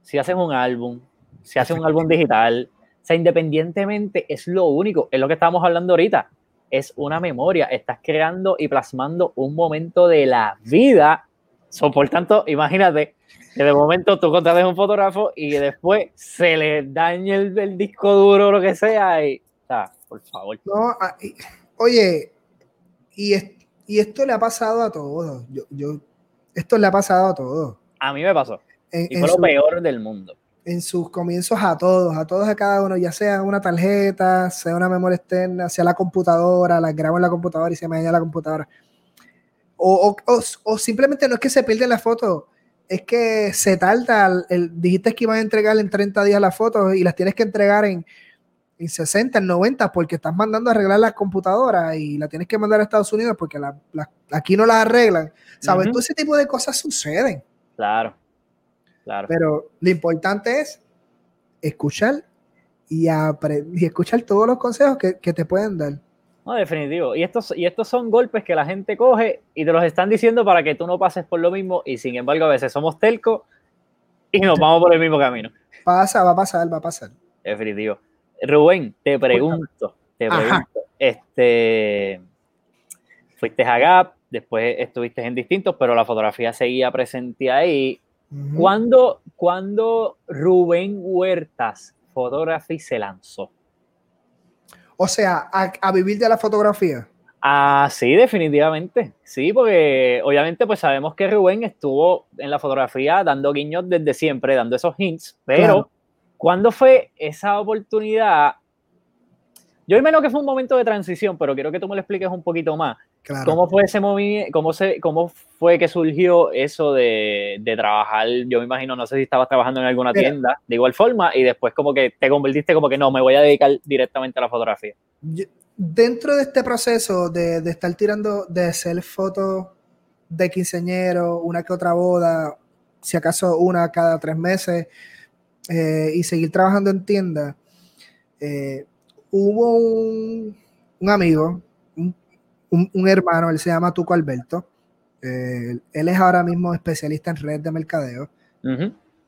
Si hacen un álbum, si hacen un álbum digital, o sea, independientemente, es lo único, es lo que estábamos hablando ahorita, es una memoria, estás creando y plasmando un momento de la vida. por tanto, imagínate, que de momento tú contrates un fotógrafo y después se le dañe el, disco duro o lo que sea y, o sea, por favor. No, ah, oye, y, esto le ha pasado a todos. Yo, esto le ha pasado a todos. A mí me pasó. y fue lo peor del mundo. En sus comienzos a todos, a todos a cada uno, ya sea una tarjeta, sea una memoria externa, sea la computadora, la grabo en la computadora y se me daña la computadora. O, o, o, simplemente no es que se pierden la foto, es que se tarda, el, dijiste que iban a entregar en 30 días las fotos y las tienes que entregar en, en 60, en 90, porque estás mandando a arreglar la computadora y la tienes que mandar a Estados Unidos porque la, aquí no las arreglan. ¿Sabes? Todo ese tipo de cosas suceden. Claro, claro. Pero lo importante es escuchar y, y escuchar todos los consejos que, que te pueden dar. No, definitivo. Y estos, y estos son golpes que la gente coge y te los están diciendo para que tú no pases por lo mismo y sin embargo a veces somos telco y nos vamos por el mismo camino. Pasa, va a pasar, va a pasar. Definitivo. Rubén, te pregunto, te pregunto, este, fuiste a Gap, después estuviste en distintos, pero la fotografía seguía presente ahí. ¿Cuándo, ¿Cuándo Rubén Huertas Photography se lanzó? O sea, a, vivir de la fotografía. Ah, sí, definitivamente. Sí, porque obviamente pues sabemos que Rubén estuvo en la fotografía dando guiños desde siempre, dando esos hints, pero ¿cuándo fue esa oportunidad? Yo imagino que fue un momento de transición, pero quiero que tú me lo expliques un poquito más. ¿Cómo fue ese movimiento? Cómo, se, ¿Cómo fue que surgió eso de, trabajar? Yo me imagino, no sé si estabas trabajando en alguna tienda de igual forma y después como que te convertiste como que no, me voy a dedicar directamente a la fotografía. dentro de este proceso de, estar tirando, de hacer fotos de quinceañero, una que otra boda, si acaso una cada tres meses, eh, y seguir trabajando en tienda, eh, hubo un, un amigo un, hermano, él se llama Tuco Alberto. Eh, él es ahora mismo especialista en red de mercadeo.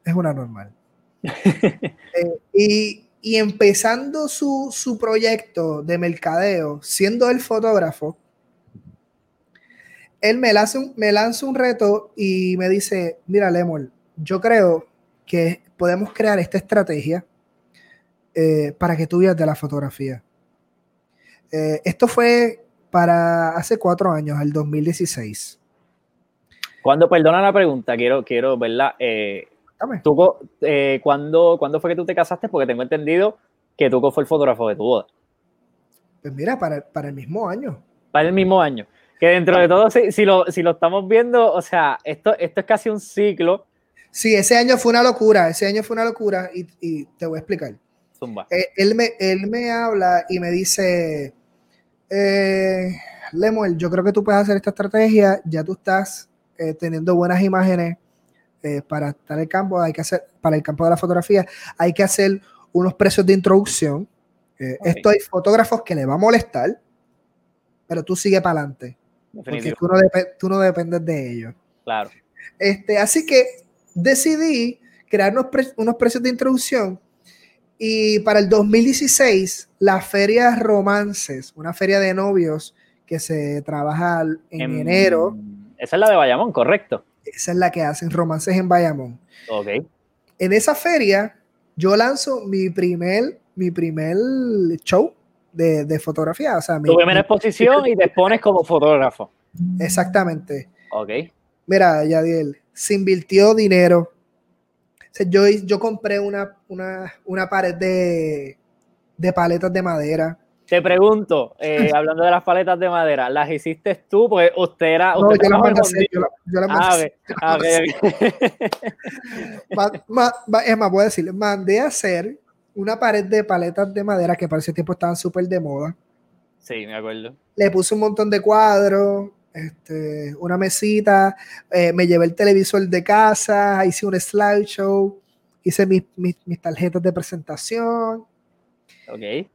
Es una normal. Eh, y, y, empezando su, su, proyecto de mercadeo, siendo el fotógrafo, él me lanza, un, me lanza un reto y me dice, mira, Lemol, yo creo que podemos crear esta estrategia eh, para que tú vivas de la fotografía. esto fue para hace cuatro años, el 2016. Cuando, perdona la pregunta, quiero, quiero, ¿verdad? Eh, Tuco, eh, ¿cuándo, ¿Cuándo fue que tú te casaste? Porque tengo entendido que Tuco fue el fotógrafo de tu boda. Pues mira, para, para el mismo año. Para el mismo año. Que dentro de todo, si, si, lo, si lo estamos viendo, o sea, esto, esto es casi un ciclo. Sí, ese año fue una locura, ese año fue una locura y, y te voy a explicar. Zumba. Eh, él, me, él me habla y me dice, eh, Lemuel, yo creo que tú puedes hacer esta estrategia, ya tú estás eh, teniendo buenas imágenes para estar en el campo, hay que hacer, para el campo de la fotografía, hay que hacer unos precios de introducción. Esto hay fotógrafos que le va a molestar, pero tú sigue para adelante. Porque tú no, tú no, dependes de ellos. Claro. Este, así que decidí crear unos, unos precios de introducción y para el 2016, la feria Romances, una feria de novios que se trabaja en, enero. Esa es la de Bayamón, correcto. Esa es la que hacen Romances en Bayamón. Ok. En esa feria, yo lanzo mi primer, mi primer show de, fotografía. O sea, tu primera exposición y te pones como fotógrafo. Exactamente. Ok. Mira, Yadiel, se invirtió dinero yo, yo compré una, una, pared de, de, paletas de madera. Te pregunto, eh, hablando de las paletas de madera, ¿las hiciste tú? Porque usted era. no, yo las mandé a hacer. Yo, las mandé a hacer. es más, voy a decir, mandé a hacer una pared de paletas de madera que para ese tiempo estaban súper de moda. Sí, me acuerdo. Le puse un montón de cuadros, este, una mesita, eh, me llevé el televisor de casa, hice un slideshow, hice mis, mis, tarjetas de presentación. Ok.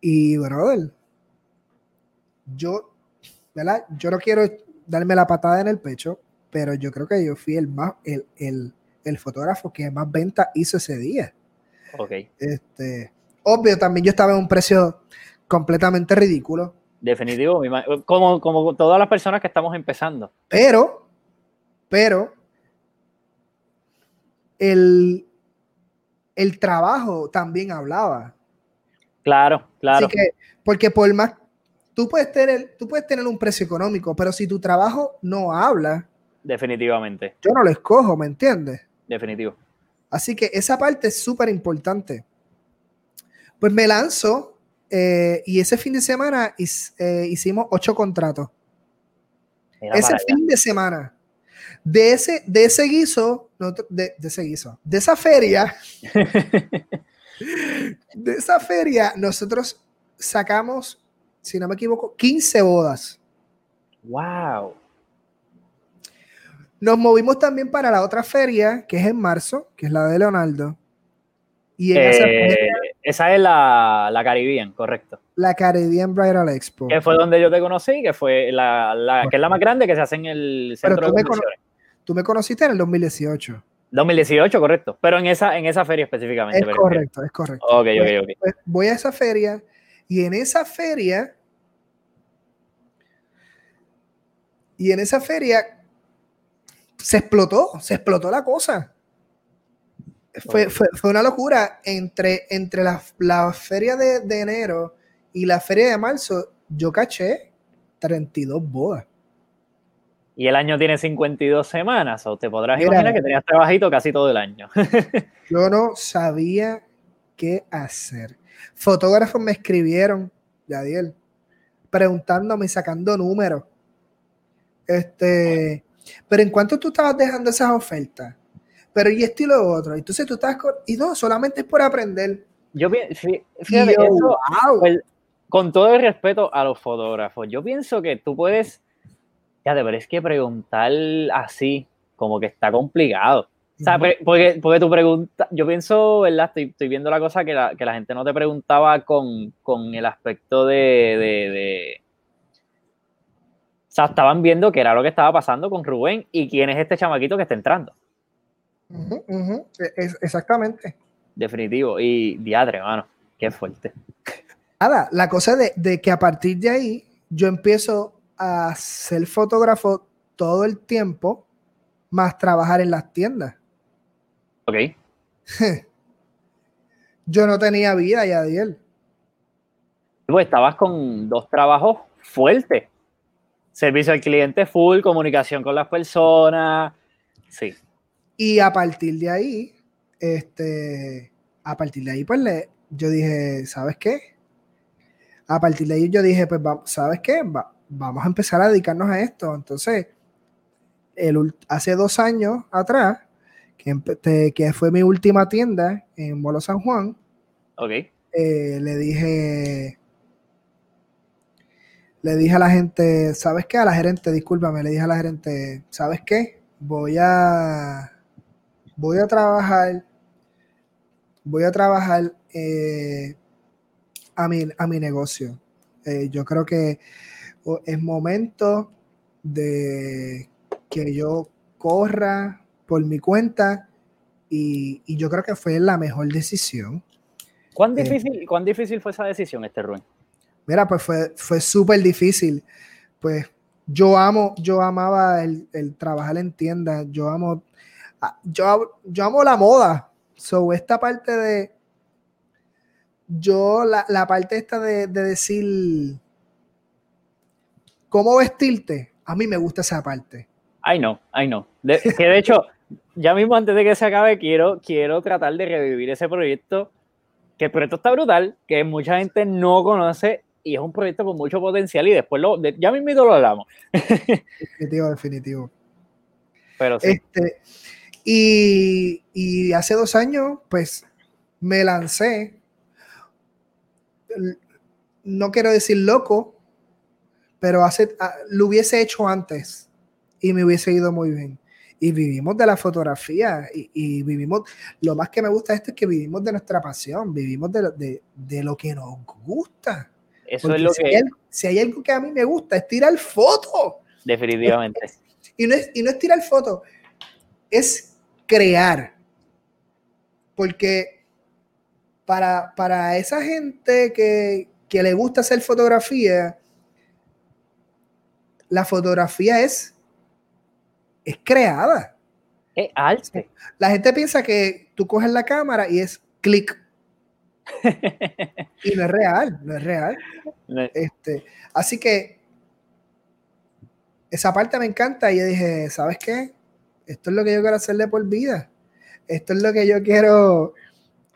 Y, bueno, yo, ¿verdad? Yo no quiero darme la patada en el pecho, pero yo creo que yo fui el más, el, el, el fotógrafo que más venta hizo ese día. Ok. Este, obvio, también yo estaba en un precio completamente ridículo Definitivo, como, como todas las personas que estamos empezando. Pero, pero, el, el trabajo también hablaba. Claro, claro. Así que, porque por más, tú puedes tener, tú puedes tener un precio económico, pero si tu trabajo no habla. Definitivamente. Yo no lo escojo, ¿me entiendes? Definitivo. Así que esa parte es súper importante. Pues me lanzo eh, y ese fin de semana eh, hicimos ocho contratos. ese fin de semana. De ese, de ese guiso, de, ese guiso, de esa feria, de esa feria, nosotros sacamos, si no me equivoco, 15 bodas. ¡Wow! Nos movimos también para la otra feria, que es en marzo, que es la de Leonardo. Y en esa eh, feria, esa es la, la Caribbean, correcto. La Caribbean Bridal Expo. Que fue donde yo te conocí, que fue la, la que es la más grande que se hace en el centro tú de me Tú me conociste en el 2018. 2018, correcto. Pero en esa, en esa feria específicamente. Es correcto, es correcto. Ok, ok, pues, ok. Pues, voy a esa feria y en esa feria. Y en esa feria se explotó, se explotó la cosa fue, fue, una locura entre, entre la, la feria de, de, enero y la feria de marzo. Yo caché 32 bodas. Y el año tiene 52 semanas, o te podrás imaginar que tenías trabajito casi todo el año. yo no sabía qué hacer. Fotógrafos me escribieron, Yadiel, preguntándome y sacando números. Este, pero en cuanto tú estabas dejando esas ofertas, pero y esto y lo otro. Entonces tú estás con, y no, solamente es por aprender. Yo fíjate, pues, con todo el respeto a los fotógrafos, yo pienso que tú puedes, ya te es que preguntar así, como que está complicado. O sea, porque, porque tu pregunta, yo pienso, ¿verdad? Estoy, estoy viendo la cosa que la, que la gente no te preguntaba con, con el aspecto de, de, de, O sea, estaban viendo qué era lo que estaba pasando con Rubén y quién es este chamaquito que está entrando. E, exactamente. Definitivo. Y diadre, mano. Qué fuerte. Nada, la cosa de, de que a partir de ahí yo empiezo a ser fotógrafo todo el tiempo, más trabajar en las tiendas. Ok. yo no tenía vida, Yadiel. Pues estabas con dos trabajos fuerte. Servicio al cliente full, comunicación con las personas. Sí. Y a partir de ahí, este, a partir de ahí, pues le, yo dije, ¿sabes qué? A partir de ahí yo dije, pues, ¿sabes qué? vamos a empezar a dedicarnos a esto. Entonces, el, hace dos años atrás, que, que fue mi última tienda en Molo San Juan, okay. Eh, le dije, le dije a la gente, ¿sabes qué? A la gerente, discúlpame, le dije a la gerente, ¿sabes qué? Voy a, voy a trabajar, voy a trabajar eh, a, mi, a mi negocio. Eh, yo creo que es momento de que yo corra por mi cuenta y, y yo creo que fue la mejor decisión. ¿Cuán eh, difícil, ¿Cuán difícil fue esa decisión, este Rubén? Mira, pues fue, fue súper difícil. Pues yo amo, yo amaba el, el, trabajar en tiendas, yo amo, yo, yo amo la moda. So, esta parte de, yo, la, la parte esta de, de, decir cómo vestirte, a mí me gusta esa parte. Ay, no, ay, no. que de hecho, ya mismo antes de que se acabe, quiero, quiero tratar de revivir ese proyecto que el proyecto está brutal, que mucha gente no conoce y es un proyecto con mucho potencial y después lo, ya mismo lo hablamos. Definitivo, definitivo. Pero sí. Este, y, y hace dos años, pues me lancé, no quiero decir loco, pero hace, ah, lo hubiese hecho antes y me hubiese ido muy bien y vivimos de la fotografía y, vivimos, lo más que me gusta de esto es que vivimos de nuestra pasión, vivimos de, de, lo que nos gusta. Eso es lo si que... Hay, si hay algo que a mí me gusta es tirar fotos. Definitivamente. y, no es, y no es tirar fotos, es crear. Porque para, para esa gente que, que le gusta hacer fotografía, la fotografía es es creada. Es arte. La gente piensa que tú coges la cámara y es clic. y no es real, no es real. Este, así que esa parte me encanta y yo dije, ¿sabes qué? Esto es lo que yo quiero hacerle por vida. Esto es lo que yo quiero,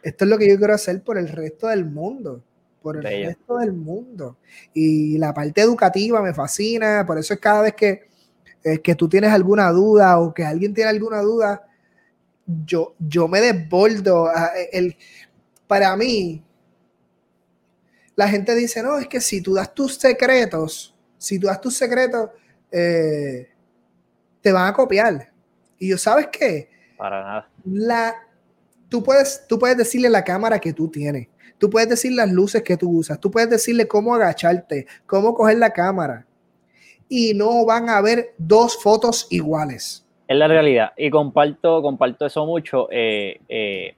esto es lo que yo quiero hacer por el resto del mundo. Por el resto del mundo. Y la parte educativa me fascina, por eso es cada vez que, que tú tienes alguna duda o que alguien tiene alguna duda, yo, yo me desbordo. El, para mí, la gente dice, no, es que si tú das tus secretos, si tú das tus secretos, eh, te van a copiar. Y yo, ¿sabes qué? Para nada. La, tú, puedes, tú puedes decirle la cámara que tú tienes. Tú puedes decir las luces que tú usas. Tú puedes decirle cómo agacharte, cómo coger la cámara y no van a haber dos fotos iguales. Es la realidad y comparto, comparto eso mucho. Eh, eh,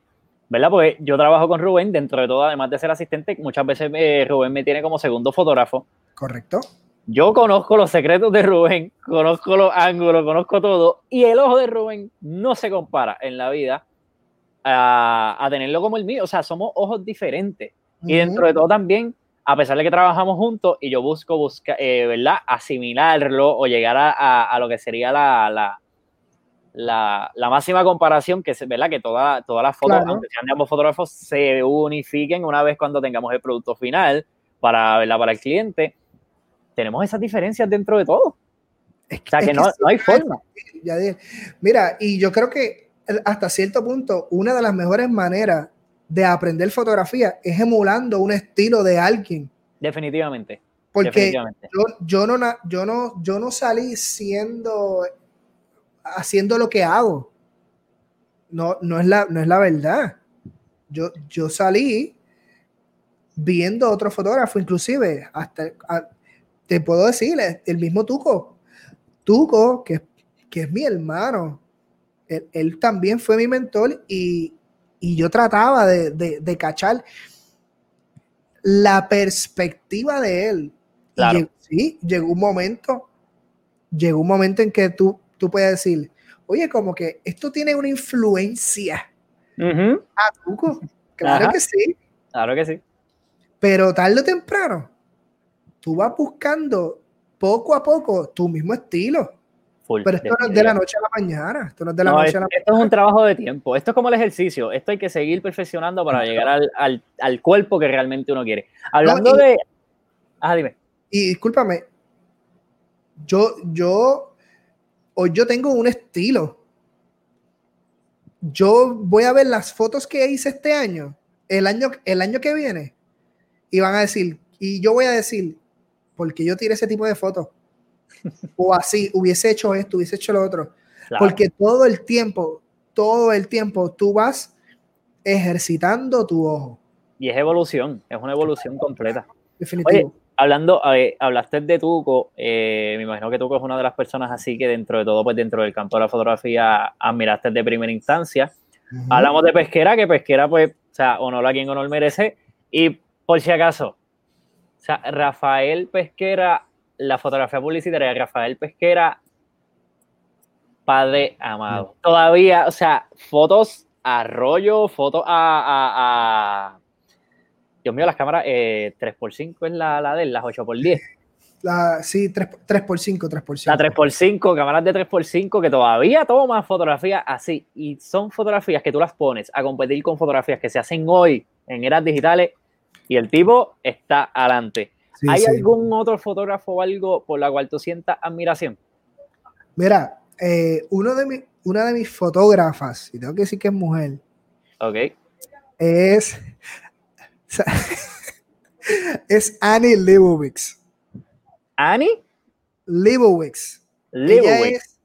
¿Verdad? Porque yo trabajo con Rubén, dentro de todo, además de ser asistente, muchas veces eh, Rubén me tiene como segundo fotógrafo. Correcto. Yo conozco los secretos de Rubén, conozco los ángulos, conozco todo, y el ojo de Rubén no se compara en la vida a, tenerlo como el mío. O sea, somos ojos diferentes. Y dentro de todo también a pesar de que trabajamos juntos y yo busco, busca, eh, ¿verdad? Asimilarlo o llegar a, lo que sería la, la, la, máxima comparación, que es, ¿verdad? Que todas las fotos, aunque sean de ambos fotógrafos, se unifiquen una vez cuando tengamos el producto final para, ¿verdad? para el cliente. Tenemos esas diferencias dentro de todo. o sea, que, no, no, hay forma. Ya Mira, y yo creo que hasta cierto punto, una de las mejores maneras de aprender fotografía es emulando un estilo de alguien. Definitivamente. Porque Yo, no, yo, no, yo no salí siendo, haciendo lo que hago. No, no, es, la, no es la verdad. Yo, yo salí viendo otro fotógrafo, inclusive, hasta, te puedo decir, el mismo Tuco. Tuco, que, que es mi hermano, él también fue mi mentor y, y yo trataba de, cachar la perspectiva de él. Y sí, llegó un momento, llegó un momento en que tú, tú puedes decir, oye, como que esto tiene una influencia Claro que sí. Claro que sí. Pero tarde o temprano, tú vas buscando poco a poco tu mismo estilo. Full, Pero esto no es de la noche a la mañana. Esto no es de la No, noche es- a la esto es un trabajo de tiempo. Esto es como el ejercicio. Esto hay que seguir perfeccionando para llegar al, al- al cuerpo que realmente uno quiere. Hablando y- de. Ah, dime. Y discúlpame, yo, yo, hoy yo tengo un estilo. Yo voy a ver las fotos que hice este año, el año, el año que viene, y van a decir, y yo voy a decir, porque yo tiré ese tipo de fotos. O así, hubiese hecho esto, hubiese hecho lo otro. Claro. Porque todo el tiempo, todo el tiempo tú vas ejercitando tu ojo. Y es evolución. Es una evolución completa. Definitivo. Hablando, eh, hablaste de Tuco, eh, me imagino que Tuco es una de las personas así que dentro de todo, pues dentro del campo de la fotografía, admiraste de primera instancia. Hablamos de Pesquera, que Pesquera, pues, o sea, honor a quien honor merece. Y por si acaso, o sea, Rafael Pesquera, la fotografía publicitaria de Rafael Pesquera, padre amado. Todavía, o sea, fotos a rollo, fotos a, a- a- Dios mío, las cámaras eh, 3x5 es la, la de las 8x10. La, sí, 3, 3x5, 3x5. La 3x5, cámaras de 3x5 que todavía toman fotografías así. Y son fotografías que tú las pones a competir con fotografías que se hacen hoy en eras digitales y el tipo está adelante. Sí, ¿Hay sí. algún otro fotógrafo o algo por la cual tú sientas admiración? Mira, eh, uno de mi- una de mis fotógrafas, y tengo que decir que es mujer, Ok. es, es Annie Leibovitz. Annie Leibovitz. Leibovitz.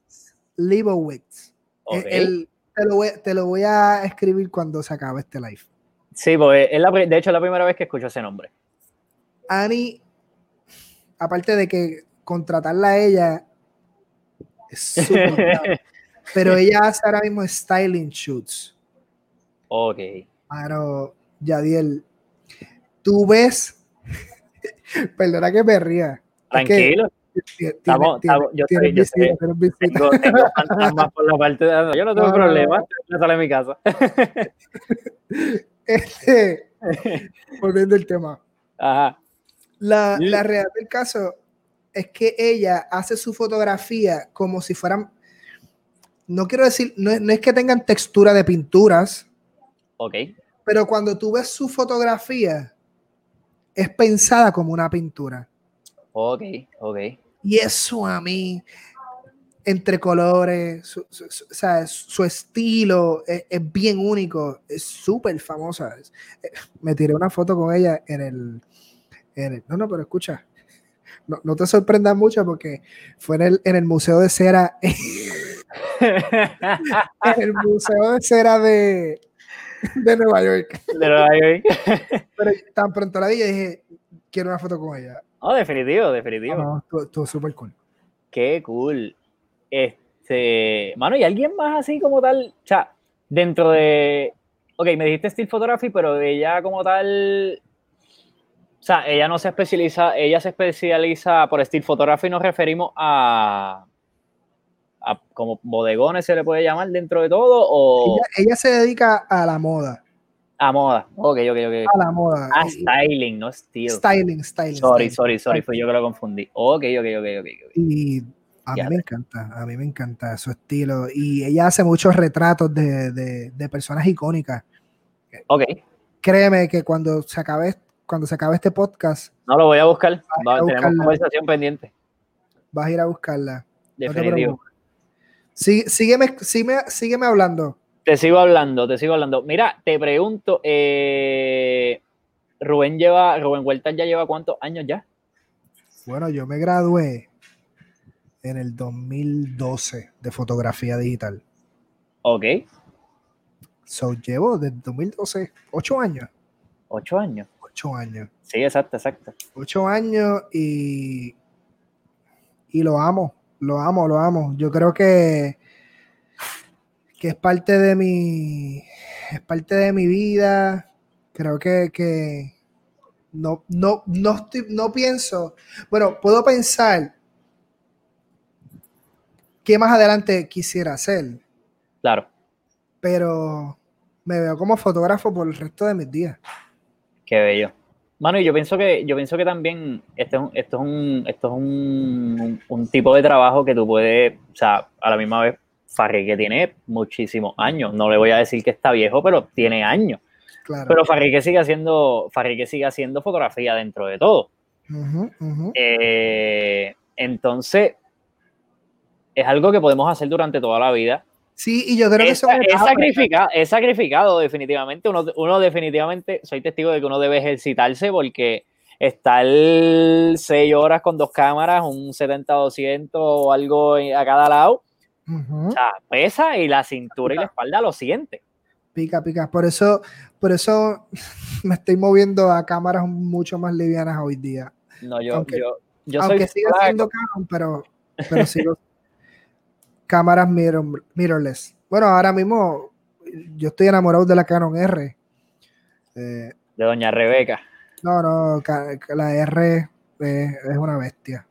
Leibovitz. Eh, el- te, lo voy, te lo voy a escribir cuando se acabe este live. Sí, pues es la, de hecho es la primera vez que escucho ese nombre. Annie, aparte de que contratarla a ella es súper pero ella hace ahora mismo styling shoots. ok. Claro, Yadiel, tú ves, perdona que me ría. Tranquilo. Estamos- estamos- yo estoy- yo visita, estoy- tienes visita. Tengo, tengo fantasmas por la parte de... Yo no tengo problema. no. Sale de mi casa. Este, volviendo al tema. Ajá. La, Sí. la realidad del caso es que ella hace su fotografía como si fueran, no quiero decir, no, es- no es que tengan textura de pinturas, Ok. pero cuando tú ves su fotografía, es pensada como una pintura. Ok. Ok. Y eso a mí, entre colores, su, su- su- o sea, su estilo es, es bien único, es súper famosa. Eh, Me tiré una foto con ella en el, en el- No, no, pero escucha, no, no te sorprendas mucho porque fue en el, en el Museo de Cera, en el Museo de Cera de, de Nueva York. De Nueva York. Pero tan pronto la vi, yo dije, quiero una foto con ella. Oh, definitivo, definitivo. No, estuvo- estuvo súper cool. Qué cool. Este, mano, ¿y alguien más así como tal? O sea, dentro de. Ok, me dijiste Still Photography, pero ella como tal. O sea, ella no se especializa, ella se especializa por Still Photography, nos referimos a. a como bodegones se le puede llamar dentro de todo, o Ella, ella se dedica a la moda, a moda. Ok, ok, ok. a la moda. Ah, Y- styling, no steel. styling, styling. Sorry, styling. sorry, sorry, fui yo que lo confundí. Ok, ok, ok, ok. ok. Y a mí me encanta, a mí me encanta su estilo. Y ella hace muchos retratos de, de- de personas icónicas. Ok, Créeme que cuando se acabe, cuando se acabe este podcast, no lo voy a buscar. Va- a tenemos buscarla. conversación pendiente. vas a ir a buscarla. No Definitivo. preocupes. Sí, sígueme, sígueme, sígueme hablando. Te sigo hablando, te sigo hablando. Mira, te pregunto, eh, Rubén lleva, Rubén Huertas ya lleva cuántos años ya? Bueno, yo me gradué en el 2012 de fotografía digital. Ok, So, llevo desde 2012, ocho años. ocho años. Ocho años. Sí, exacto, exacto. ocho años y, y lo amo, lo amo, lo amo. Yo creo que, que es parte de mi, es parte de mi vida. Creo que, que no, no, no, estoy- no pienso, bueno, puedo pensar qué más adelante quisiera hacer, Claro, pero me veo como fotógrafo por el resto de mis días. qué bello. Mano, y yo pienso que, yo pienso que también esto, esto es, un, esto es un, un, tipo de trabajo que tú puedes, o sea, a la misma vez, Farrique tiene muchísimos años. No le voy a decir que está viejo, pero tiene años. Claro. Pero Farrique sigue haciendo, Farrique sigue haciendo fotografía dentro de todo. Eh, entonces, es algo que podemos hacer durante toda la vida. Sí, y yo creo que eso es, sacrificado, es sacrificado definitivamente. Uno, uno, definitivamente, soy testigo de que uno debe ejercitarse porque estar seis horas con dos cámaras, un 70-200 o algo a cada lado, o sea, pesa y la cintura y la espalda lo siente. Pica, pica. Por eso, por eso me estoy moviendo a cámaras mucho más livianas hoy día. No, yo, aunque, yo, yo aunque siga siendo Canon, pero, pero sigo cámaras mirrorless. Bueno, ahora mismo yo estoy enamorado de la Canon R. Eh, de Doña Rebeca. No, no, la R es una bestia.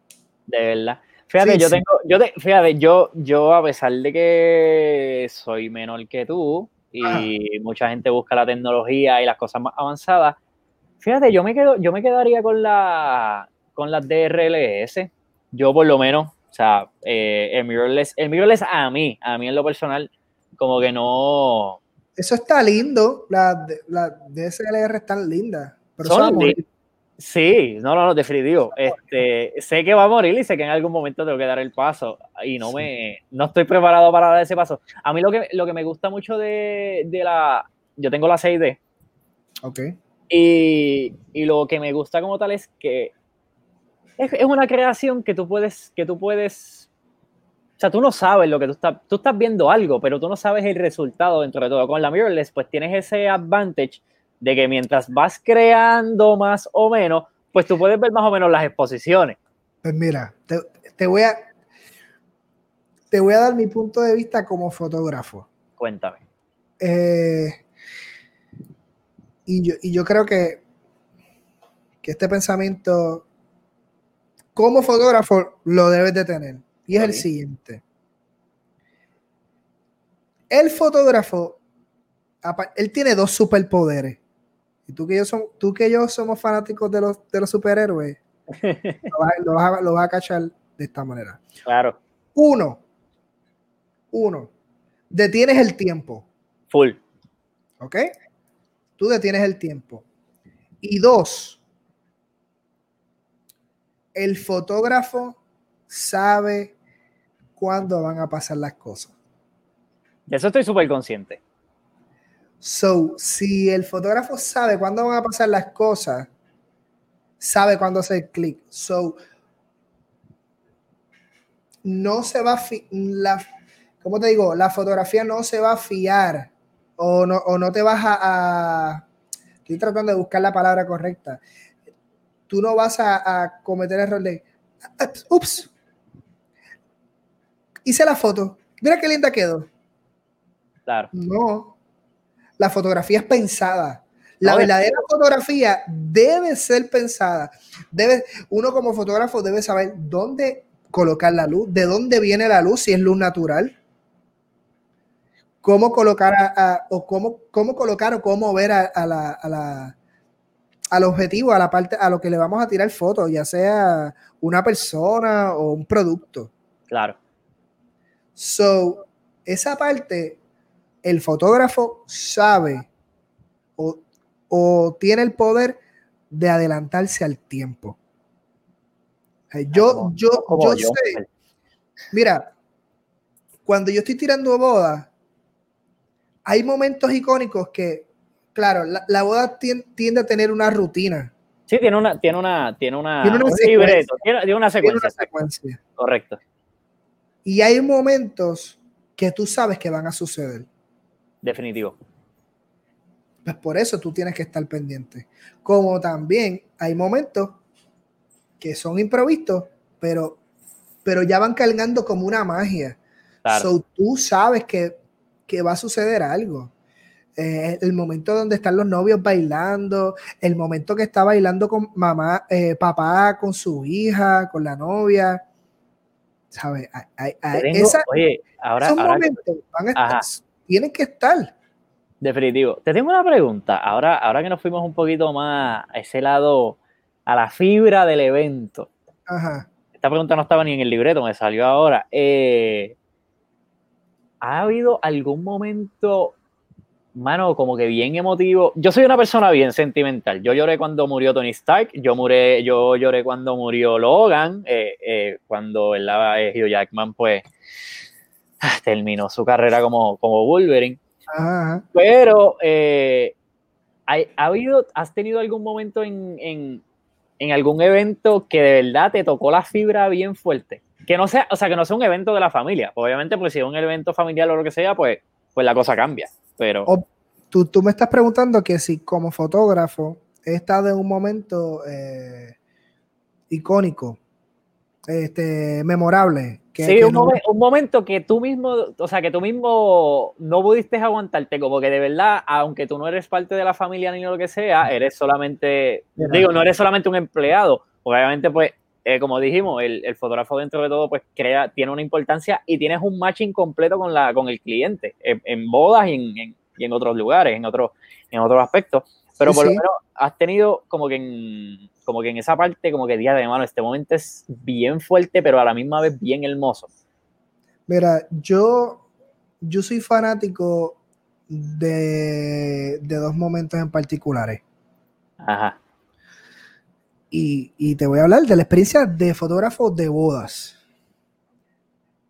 De verdad. Fíjate, yo tengo, yo fíjate, yo, yo a pesar de que soy menor que tú y mucha gente busca la tecnología y las cosas más avanzadas, fíjate, yo me quedo, yo me quedaría con la con las DRLS. Yo por lo menos, o sea, eh, el mirrorless, el mirrorless a mí, a mí en lo personal, como que no. Eso está lindo, las la DSLR están lindas. Pero son, Sí, no, no, no, definitivo. Este, sé que va a morir y sé que en algún momento tengo que dar el paso y no me, no estoy preparado para dar ese paso. A mí lo que, lo que me gusta mucho de, de la, yo tengo la 6D. Ok. Y, y, lo que me gusta como tal es que es, es, una creación que tú puedes, que tú puedes, o sea, tú no sabes lo que tú estás, tú estás viendo algo, pero tú no sabes el resultado dentro de todo. Con la mirrorless, pues tienes ese advantage de que mientras vas creando más o menos, pues tú puedes ver más o menos las exposiciones. Pues mira, te, voy a te voy a dar mi punto de vista como fotógrafo. Cuéntame. Eh, y, yo, y, yo, creo que, que este pensamiento, como fotógrafo, lo debes de tener. Y es el siguiente. El fotógrafo, él tiene dos superpoderes tú que yo, son, tú que yo somos fanáticos de los, de los superhéroes, lo, vas, lo, vas a, cachar de esta manera. Claro. Uno, uno, detienes el tiempo. Full. ¿Ok? Tú detienes el tiempo. Y dos, el fotógrafo sabe cuándo van a pasar las cosas. De eso estoy súper consciente. So, si el fotógrafo sabe cuándo van a pasar las cosas, sabe cuándo hacer clic. So, no se va a la, ¿cómo te digo? La fotografía no se va a fiar o no, o no te vas a, a, Estoy tratando de buscar la palabra correcta. Tú no vas a, a cometer el error de... Ups. Hice la foto. Mira qué linda quedó. Claro. No, la fotografía es pensada. La verdadera fotografía debe ser pensada. Debe, uno como fotógrafo debe saber dónde colocar la luz, de dónde viene la luz, si es luz natural, cómo colocar o cómo, cómo colocar o cómo ver a, la, al objetivo, a la parte, a lo que le vamos a tirar fotos, ya sea una persona o un producto. Claro. So, esa parte el fotógrafo sabe o, tiene el poder de adelantarse al tiempo. Yo, yo, yo, sé, mira, cuando yo estoy tirando boda, hay momentos icónicos que, claro, la, boda tiende, a tener una rutina. Sí, tiene una, tiene una, tiene una, tiene una un libreto, tiene, una secuencia. Tiene una secuencia. Correcto. Y hay momentos que tú sabes que van a suceder. Definitivo. Pues por eso tú tienes que estar pendiente. Como también hay momentos que son improvistos, pero, pero ya van cargando como una magia. So, tú sabes que, va a suceder algo. Eh, el momento donde están los novios bailando, el momento que está bailando con mamá, eh, papá con su hija, con la novia. ¿Sabes? oye, ahora, esos momentos van a estar tienen que estar. Definitivo. Te tengo una pregunta. Ahora, ahora que nos fuimos un poquito más a ese lado, a la fibra del evento. Ajá. Esta pregunta no estaba ni en el libreto, me salió ahora. Eh, ¿Ha habido algún momento, mano, como que bien emotivo? Yo soy una persona bien sentimental. Yo lloré cuando murió Tony Stark, yo, muré, yo lloré cuando murió Logan, eh, eh, cuando el Hugh Jackman, pues, terminó su carrera como, como Wolverine. Ajá. Pero, eh, ¿ha, habido, ¿has tenido algún momento en, en, en, algún evento que de verdad te tocó la fibra bien fuerte? Que no sea, o sea, que no sea un evento de la familia. Obviamente, pues si es un evento familiar o lo que sea, pues, pues la cosa cambia. Pero. O, tú, tú, me estás preguntando que si como fotógrafo he estado en un momento eh, icónico, este, memorable. Que, sí, que un, no... momen, un, momento que tú mismo, o sea, que tú mismo no pudiste aguantarte, como que de verdad, aunque tú no eres parte de la familia ni lo que sea, eres solamente, digo, no eres solamente un empleado. Obviamente, pues, eh, como dijimos, el, el, fotógrafo dentro de todo, pues, crea, tiene una importancia y tienes un matching completo con, la, con el cliente, en, en bodas y en, en, y en, otros lugares, en, otro, en otros aspectos. Pero sí, por lo menos has tenido como que en, como que en esa parte, como que día de mano, este momento es bien fuerte, pero a la misma vez bien hermoso. Mira, yo, yo soy fanático de, de dos momentos en particulares. Ajá. Y, y, te voy a hablar de la experiencia de fotógrafo de bodas.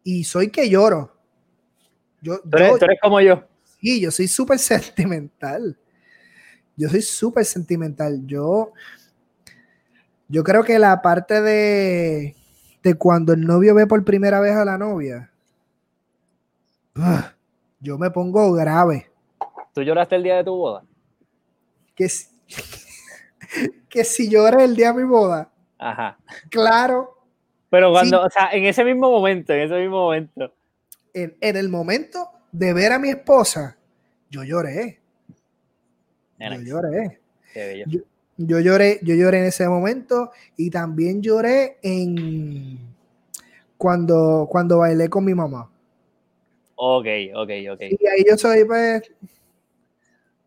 Y soy que lloro. Yo, ¿Tú, eres, yo, tú eres como yo. Sí, yo soy súper sentimental. Yo soy súper sentimental. Yo, yo creo que la parte de, de cuando el novio ve por primera vez a la novia, uh, yo me pongo grave. ¿Tú lloraste el día de tu boda? Que, que si lloré el día de mi boda. Ajá. Claro. Pero cuando, sí. o sea, en ese mismo momento, en ese mismo momento. En, en el momento de ver a mi esposa, yo lloré. Yo lloré. Yo, yo, lloré. Yo lloré en ese momento y también lloré en cuando, cuando bailé con mi mamá. Ok, ok, ok. Y ahí yo soy, pues,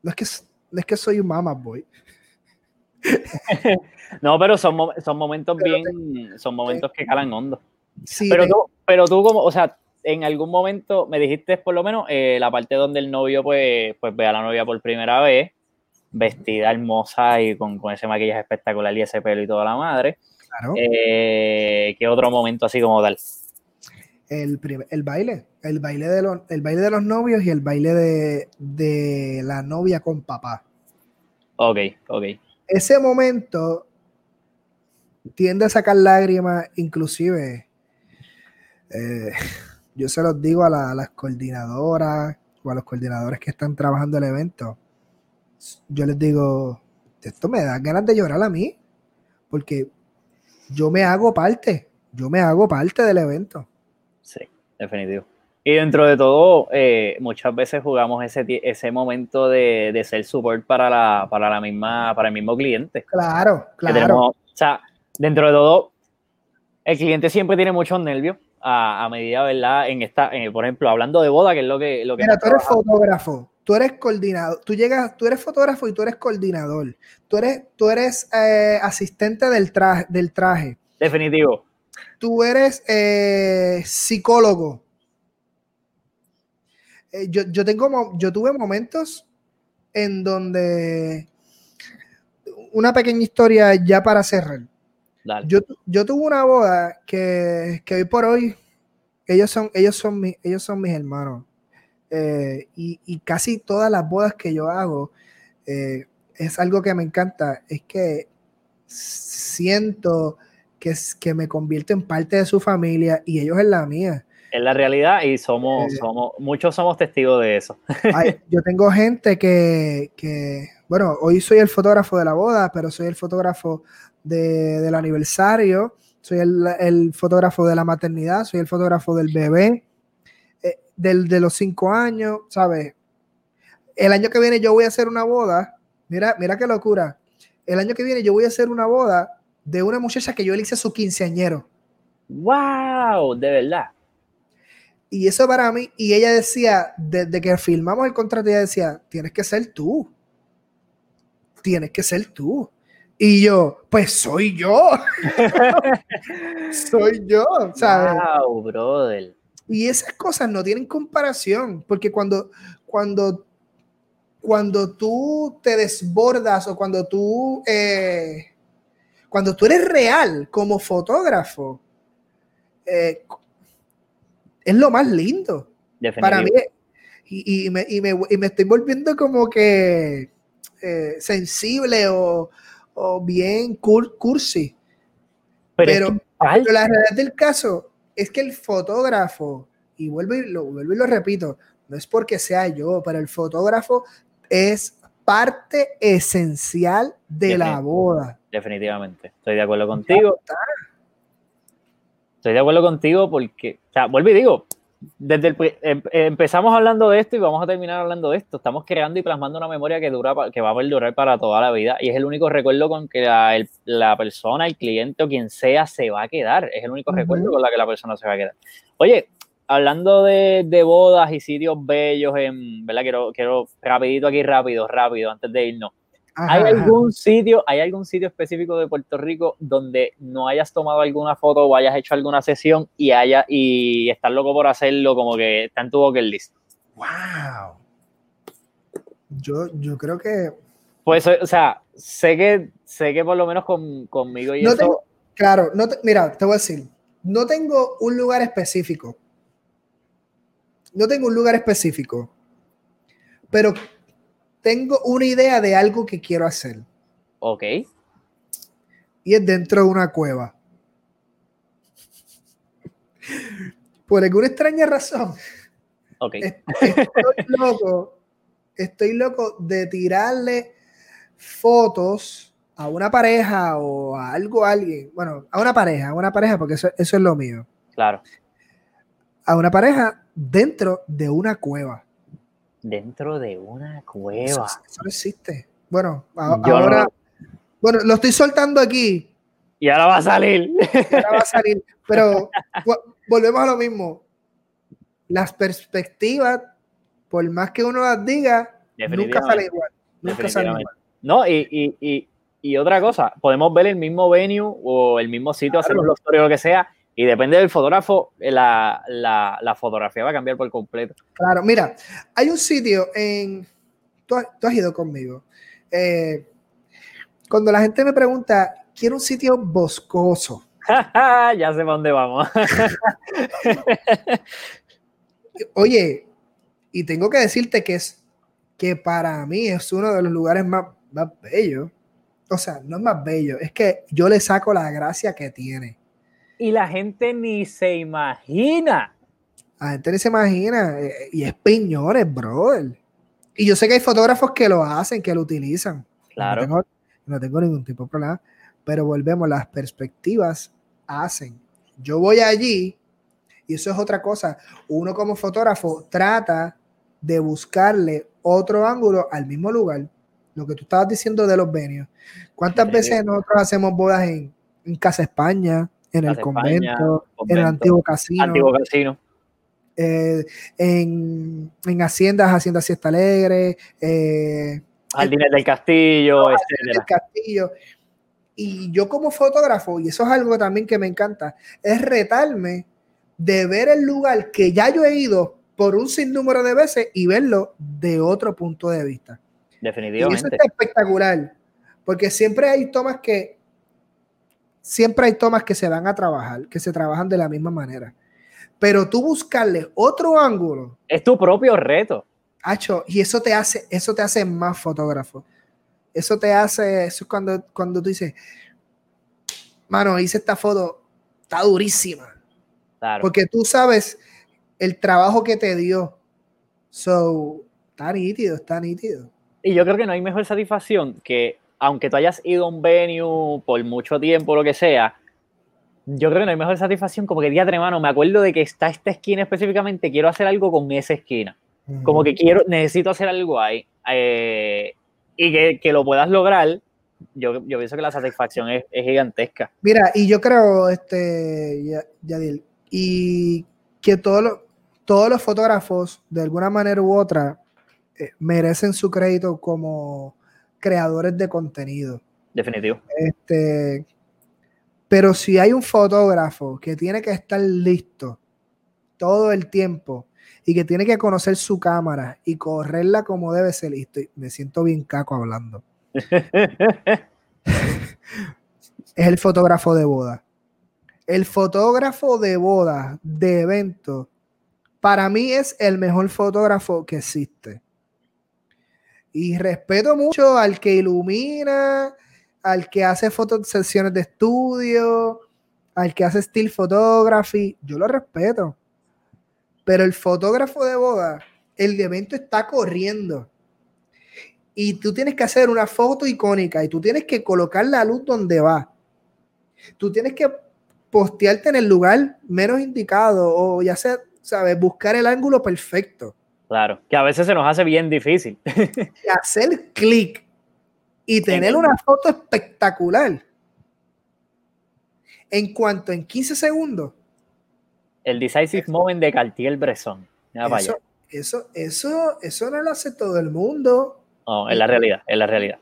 no es que, no es que soy un mamá boy. no, pero son, son momentos pero bien, te, son momentos que calan hondo. Sí, pero, tú, pero tú como, o sea, en algún momento me dijiste por lo menos eh, la parte donde el novio pues, pues ve a la novia por primera vez, vestida hermosa y con, con ese maquillaje espectacular y ese pelo y toda la madre. Claro. Eh, ¿Qué otro momento así como tal? El, el baile, el baile, de los, el baile de los novios y el baile de, de la novia con papá. Ok, ok. Ese momento tiende a sacar lágrimas, inclusive eh, yo se los digo a, a, las coordinadoras o a los coordinadores que están trabajando el evento. Yo les digo, esto me da ganas de llorar a mí, porque yo me hago parte, yo me hago parte del evento. Sí, definitivo. Y dentro de todo, eh, muchas veces jugamos ese, ese momento de, de, ser support para la, para la misma, para el mismo cliente. Claro, claro. Tenemos, o sea, dentro de todo, el cliente siempre tiene muchos nervios a, a medida, ¿verdad? En esta, en, por ejemplo, hablando de boda, que es lo que... Lo que Mira, tú eres fotógrafo, tú eres coordinador, tú llegas, tú eres fotógrafo y tú eres coordinador, tú eres, tú eres eh, asistente del traje, del traje. Definitivo. Tú eres eh, psicólogo. Eh, yo, yo, tengo, yo tuve momentos en donde una pequeña historia ya para cerrar. Dale. Yo, yo tuve una boda que, que, hoy por hoy ellos son, ellos son, mi, ellos son mis hermanos. Eh, y, y, casi todas las bodas que yo hago eh, es algo que me encanta. Es que siento que, que me convierto en parte de su familia y ellos en la mía. En la realidad y somos, eh, somos muchos somos testigos de eso. Yo tengo gente que, que, bueno, hoy soy el fotógrafo de la boda, pero soy el fotógrafo de, del aniversario, soy el, el, fotógrafo de la maternidad, soy el fotógrafo del bebé, eh, del, de los cinco años, ¿sabes? El año que viene yo voy a hacer una boda, mira, mira qué locura. El año que viene yo voy a hacer una boda de una muchacha que yo le hice su quinceañero. ¡Wow! De verdad. Y eso para mí, y ella decía, desde que filmamos el contrato, ella decía, tienes que ser tú. Tienes que ser tú. Y yo, pues soy yo. soy yo, ¿sabes? Wow, brother. Y esas cosas no tienen comparación, porque cuando, cuando, cuando tú te desbordas o cuando tú, eh, cuando tú eres real como fotógrafo, eh, es lo más lindo. Para mí, y, me, y, me, y, me, estoy volviendo como que eh, sensible o, o bien cursi. Pero, pero, la realidad del caso es que el fotógrafo, y vuelvo y lo, vuelvo y lo repito, no es porque sea yo, pero el fotógrafo es parte esencial de la boda. Definitivamente, estoy de acuerdo contigo. Estoy de acuerdo contigo porque, o sea, vuelvo y digo, desde el, em, empezamos hablando de esto y vamos a terminar hablando de esto. Estamos creando y plasmando una memoria que dura que va a perdurar para toda la vida y es el único recuerdo con que la, persona, el cliente o quien sea se va a quedar. Es el único recuerdo con la que la persona se va a quedar. Oye, hablando de, bodas y sitios bellos, en, ¿verdad? Quiero, quiero rapidito aquí, rápido, rápido, antes de irnos. ¿Hay algún sitio, hay algún sitio específico de Puerto Rico donde no hayas tomado alguna foto o hayas hecho alguna sesión y haya y estás loco por hacerlo como que está en tu bucket list? Wow. Yo, yo creo que. Pues, o sea, sé que sé que por lo menos conmigo y no eso. claro, no mira, te voy a decir, no tengo un lugar específico. No tengo un lugar específico. Pero tengo una idea de algo que quiero hacer. Ok. Y es dentro de una cueva. Por alguna extraña razón. Ok. Estoy loco. Estoy loco de tirarle fotos a una pareja o a algo, a alguien. Bueno, a una pareja, a una pareja, porque eso, eso es lo mío. Claro. A una pareja dentro de una cueva dentro de una cueva. Eso, no existe. Bueno, ahora, bueno, lo estoy soltando aquí. Y ahora va a salir. ahora va a salir. Pero volvemos a lo mismo. Las perspectivas, por más que uno las diga, nunca sale igual. Nunca sale igual. No, y, y, y, y, otra cosa, podemos ver el mismo venue o el mismo sitio, hacer los o lo que sea, y depende del fotógrafo, la, la, fotografía va a cambiar por completo. Claro, mira, hay un sitio en... Tú, has ido conmigo. Eh, cuando la gente me pregunta, quiero un sitio boscoso. ya sé para dónde vamos. Oye, y tengo que decirte que es que para mí es uno de los lugares más, más bellos. O sea, no es más bello, es que yo le saco la gracia que tiene y la gente ni se imagina. La gente ni se imagina. Eh, y es piñones, brother. Y yo sé que hay fotógrafos que lo hacen, que lo utilizan. Claro. No tengo, ningún tipo de problema. Pero volvemos, las perspectivas hacen. Yo voy allí y eso es otra cosa. Uno como fotógrafo trata de buscarle otro ángulo al mismo lugar. Lo que tú estabas diciendo de los venios. ¿Cuántas veces nosotros hacemos bodas en, en Casa España, en el convento, en el antiguo casino. Antiguo casino. Eh, en, en, haciendas, Hacienda Siesta Alegre, eh, Jardines del Castillo, Del Castillo. Y yo como fotógrafo, y eso es algo también que me encanta, es retarme de ver el lugar que ya yo he ido por un sinnúmero de veces y verlo de otro punto de vista. Definitivamente. Y eso es espectacular, porque siempre hay tomas que siempre hay tomas que se van a trabajar, que se trabajan de la misma manera. Pero tú buscarle otro ángulo. Es tu propio reto. Hacho, y eso te hace, eso te hace más fotógrafo. Eso te hace, eso es cuando, cuando tú dices, mano, hice esta foto, está durísima. Claro. Porque tú sabes el trabajo que te dio. So, está nítido, está nítido. Y yo creo que no hay mejor satisfacción que aunque tú hayas ido a un venue por mucho tiempo, lo que sea, yo creo que no hay mejor satisfacción como que día de mano, me acuerdo de que está esta esquina específicamente, quiero hacer algo con esa esquina. Como que quiero, necesito hacer algo ahí. Eh, y que, que, lo puedas lograr, yo, yo pienso que la satisfacción es, es gigantesca. Mira, y yo creo, este, Yadil, y que todo lo, todos los fotógrafos, de alguna manera u otra, eh, merecen su crédito como creadores de contenido. Definitivo. Este, pero si hay un fotógrafo que tiene que estar listo todo el tiempo y que tiene que conocer su cámara y correrla como debe ser, listo, me siento bien caco hablando. es el fotógrafo de boda. El fotógrafo de boda, de evento, para mí es el mejor fotógrafo que existe. Y respeto mucho al que ilumina, al que hace fotos, sesiones de estudio, al que hace still photography. Yo lo respeto. Pero el fotógrafo de boda, el evento está corriendo. Y tú tienes que hacer una foto icónica y tú tienes que colocar la luz donde va. Tú tienes que postearte en el lugar menos indicado o ya sea, ¿sabes? Buscar el ángulo perfecto. Claro, que a veces se nos hace bien difícil. hacer clic y tener una foto espectacular. En cuanto en 15 segundos, el decisive moment de Cartier-Bresson. Eso, eso, eso, eso no lo hace todo el mundo. No, es la realidad, es la realidad.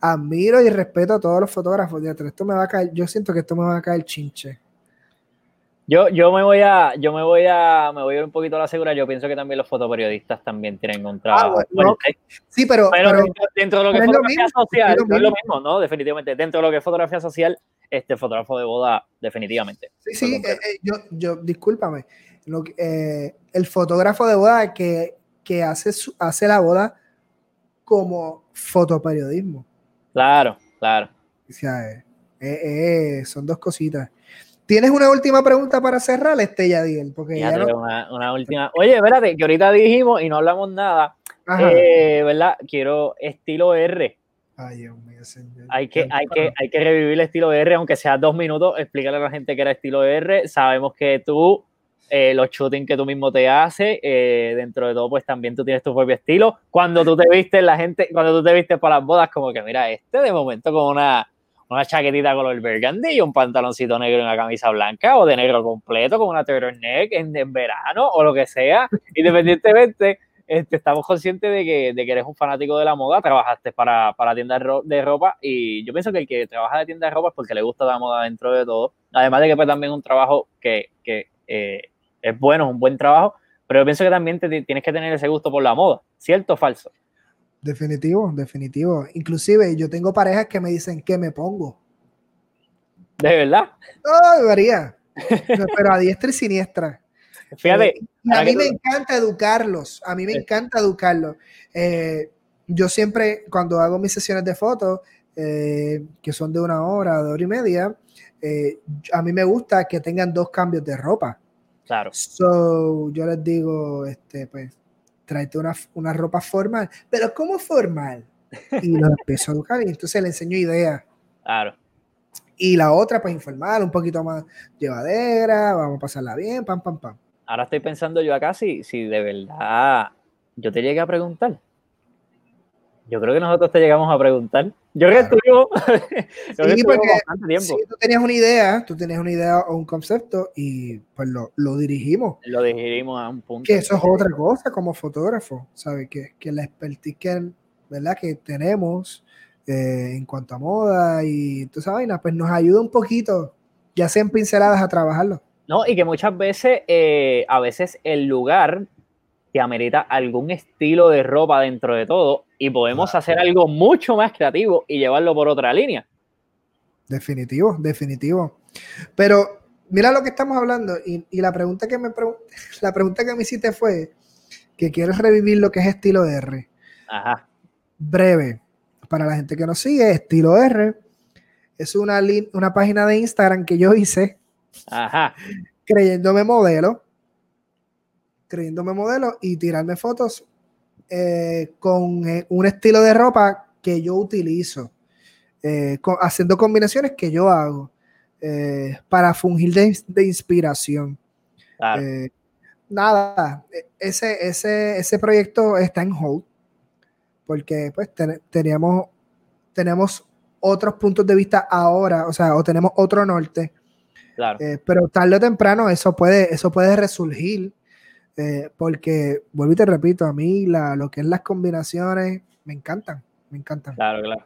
Admiro y respeto a todos los fotógrafos. Esto me va a caer, yo siento que esto me va a caer chinche. Yo, yo me voy a, yo me voy a, me voy a ir un poquito a la segura. Yo pienso que también los fotoperiodistas también tienen un trabajo. Ah, sí, pero, dentro, de lo que es fotografía social, no es lo mismo, ¿no? Definitivamente. Dentro de lo que es fotografía social, este fotógrafo de boda, definitivamente. Sí, sí, eh, eh, yo, yo, discúlpame. Lo, eh, el fotógrafo de boda que, que hace, hace la boda como fotoperiodismo. Claro, claro. O sea, son dos cositas. ¿Tienes una última pregunta para cerrar, este Yadiel? Porque ya una, última. Oye, espérate, que ahorita dijimos y no hablamos nada. ¿Verdad? Quiero estilo R. Ay, Dios mío, Hay que, hay, que, hay que revivir el estilo R, aunque sea dos minutos. Explícale a la gente que era estilo R. Sabemos que tú, eh, los shootings que tú mismo te haces, eh, dentro de todo, pues también tú tienes tu propio estilo. Cuando tú te vistes, la gente, cuando tú te vistes para las bodas, como que mira, este de momento con una, una chaquetita color burgundy un pantaloncito negro y una camisa blanca, o de negro completo con una turtleneck en, en verano, o lo que sea, independientemente este, estamos conscientes de que, de que, eres un fanático de la moda, trabajaste para, para tiendas de ropa y yo pienso que el que trabaja de tienda de ropa es porque le gusta la moda dentro de todo. Además de que pues también es un trabajo que, que eh, es bueno, es un buen trabajo, pero yo pienso que también te, tienes que tener ese gusto por la moda, ¿cierto o falso? Definitivo, definitivo. Inclusive yo tengo parejas que me dicen que me pongo. ¿De verdad? No, debería. pero a diestra y siniestra. Fíjate. Eh, a mí me encanta educarlos, a mí me encanta educarlos. Eh, yo siempre, cuando hago mis sesiones de fotos, eh, que son de una hora, de hora y media, a mí me gusta que tengan dos cambios de ropa. Claro. So, yo les digo, este, pues, tráete una, una ropa formal, pero ¿cómo formal? Y los empiezo a educar y entonces le enseño ideas. Claro. Y la otra, pues informal, un poquito más llevadera, vamos a pasarla bien, pam, pam, pam ahora estoy pensando yo acá si, si de verdad yo te llegué a preguntar. Yo creo que nosotros te llegamos a preguntar. Yo creo que tú sí, porque tiempo. tú tenías una idea, tú tenías una idea o un concepto y pues lo, lo, dirigimos. Lo dirigimos a un punto. Que eso es otra cosa como fotógrafo, ¿sabes? Que, que la expertise que, ¿verdad? que tenemos eh, en cuanto a moda y toda esa vaina, pues nos ayuda un poquito, ya sean pinceladas a trabajarlo. No, y que muchas veces, eh, a veces el lugar te amerita algún estilo de ropa dentro de todo y podemos hacer algo mucho más creativo y llevarlo por otra línea. Definitivo, definitivo. Pero mira lo que estamos hablando y, la pregunta que me la pregunta que me hiciste fue que quieres revivir lo que es estilo R. Ajá. Breve. Para la gente que nos sigue, estilo R es una, una página de Instagram que yo hice Ajá. Creyéndome modelo. Creyéndome modelo y tirarme fotos eh, con eh, un estilo de ropa que yo utilizo. Eh, haciendo combinaciones que yo hago para fungir de, inspiración. nada, ese, ese, ese proyecto está en hold porque pues teníamos, tenemos otros puntos de vista ahora, o sea, o tenemos otro norte Claro. Eh, pero tarde o temprano eso puede, eso puede resurgir. Eh, porque, vuelvo y te repito, a mí la, lo que es las combinaciones me encantan, me encantan. Claro, claro.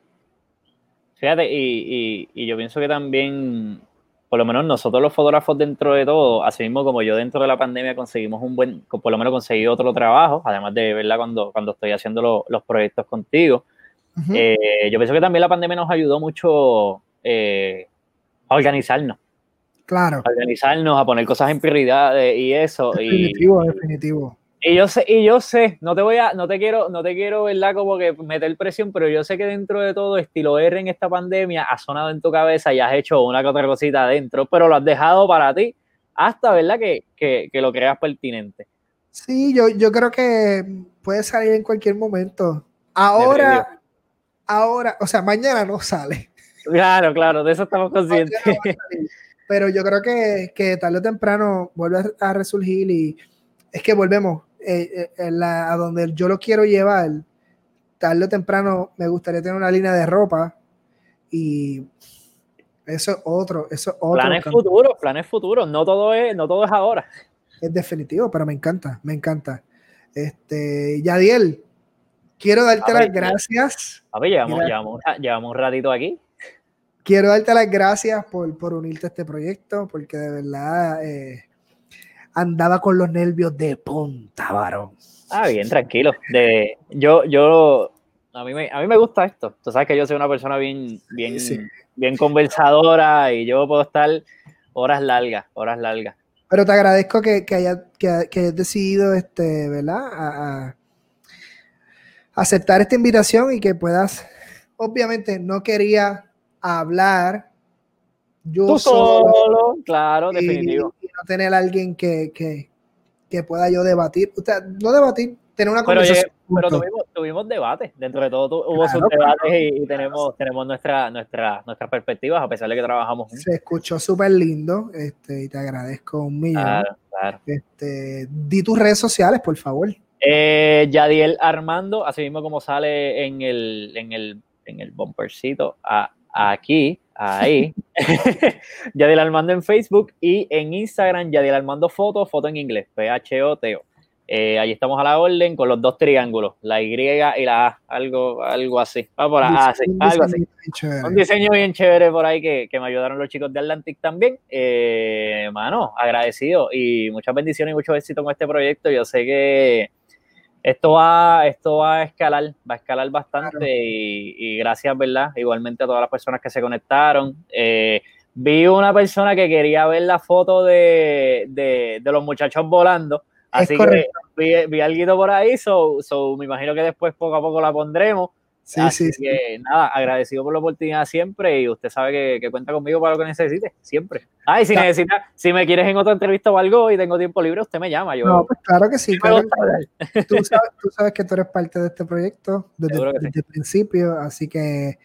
Fíjate, y, y, y yo pienso que también, por lo menos nosotros los fotógrafos dentro de todo, así mismo como yo dentro de la pandemia conseguimos un buen, por lo menos conseguí otro trabajo, además de, ¿verdad? Cuando, cuando estoy haciendo lo- los proyectos contigo. Eh, yo pienso que también la pandemia nos ayudó mucho eh, a organizarnos, claro, a organizarnos, a poner cosas en prioridad eh, y eso. Y, definitivo, definitivo. y yo sé, y yo sé, no te voy a, no te quiero, no te quiero, ¿verdad? Como que meter presión, pero yo sé que dentro de todo, estilo R en esta pandemia ha sonado en tu cabeza y has hecho una que otra cosita adentro, pero lo has dejado para ti hasta, ¿verdad? Que, que, que lo creas pertinente. Sí, yo, yo creo que puede salir en cualquier momento. Ahora, ahora, o sea, mañana no sale. Claro, claro, de eso estamos conscientes. A. Pero yo creo que, que tarde o temprano vuelve a, a resurgir y es que volvemos eh, eh, la- a donde yo lo quiero llevar. Tarde o temprano me gustaría tener una línea de ropa y eso es otro, eso es otro. Planes campo. futuros, planes futuros, no todo es, no todo es ahora. Es definitivo, pero me encanta, me encanta. Este, Yadiel, quiero darte A las ver, gracias. Papi, llevamos, Mira. llevamos, llevamos un ratito aquí. Quiero darte las gracias por, por unirte a este proyecto, porque de verdad eh, andaba con los nervios de punta, varón. Ah, bien, tranquilo. De, yo, yo, a mí, me, a mí me gusta esto. Tú sabes que yo soy una persona bien, bien, Sí. bien conversadora y yo puedo estar horas largas, horas largas. Pero te agradezco que, que, haya- que- que hayas decidido, este, ¿verdad? A, a aceptar esta invitación y que puedas, obviamente no quería hablar yo Tú solo, solo, claro, y, definitivo. y no tener a alguien que, que, que pueda yo debatir, o sea, no debatir, tener una Pero, conversación. llegué- pero tuvimos, tuvimos debate. Dentro de todo tu- hubo Claro, sus claro, debates y, y tenemos, tenemos nuestra, nuestra, nuestras perspectivas, a pesar de que trabajamos. Se escuchó súper lindo este, y te agradezco un millón. Claro, claro. Este, di tus redes sociales, por favor. Eh, Yadiel Armando, así mismo como sale en el, en el, en el bumpercito, a- aquí, ahí. Yadiel Armando en Facebook y en Instagram, Yadiel Armando Foto, foto en inglés, P-H-O-T-O. Eh, allí estamos a la orden con los dos triángulos, la Y y la A, algo, algo así. Va por ahí, ah, sí, algo así. Un diseño bien chévere por ahí que, que me ayudaron los chicos de Atlantic también. Eh, mano, agradecido y muchas bendiciones y mucho éxito con este proyecto. Yo sé que esto va, esto va a escalar, va a escalar bastante Claro. y, y gracias, ¿verdad? Igualmente a todas las personas que se conectaron. Eh, vi una persona que quería ver la foto de, de, de los muchachos volando. Así que vi, vi algo por ahí, so, so me imagino que después poco a poco la pondremos. Sí, Así sí, sí. que nada, agradecido por la oportunidad siempre y usted sabe que, que cuenta conmigo para lo que necesite, siempre. Ah, y si Claro. necesita, si me quieres en otra entrevista o algo y tengo tiempo libre, usted me llama. Yo, No, pues claro que sí. claro tú, sabes, tú sabes que tú eres parte de este proyecto desde, sí. el principio, así que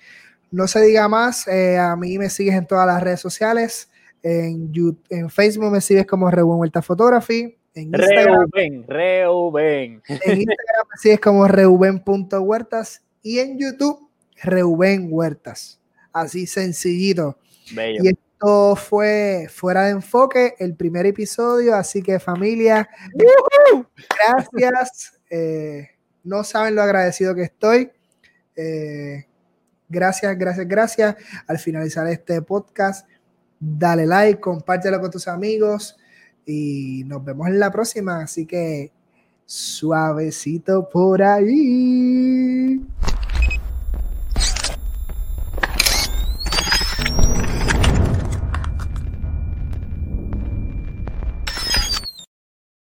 no se diga más. eh, a mí me sigues en todas las redes sociales. En, You- en Facebook me sigues como Reuben Huerta Photography. En Instagram, Reuben, Reuben. en Instagram me sigues como reuben.huertas y en YouTube Reuben Huertas. Así sencillito. Bello. Y esto fue Fuera de Enfoque, el primer episodio. Así que familia, gracias. Eh, no saben lo agradecido que estoy. Eh, gracias, gracias, gracias. Al finalizar este podcast, dale like, compártelo con tus amigos y nos vemos en la próxima. Así que suavecito por ahí.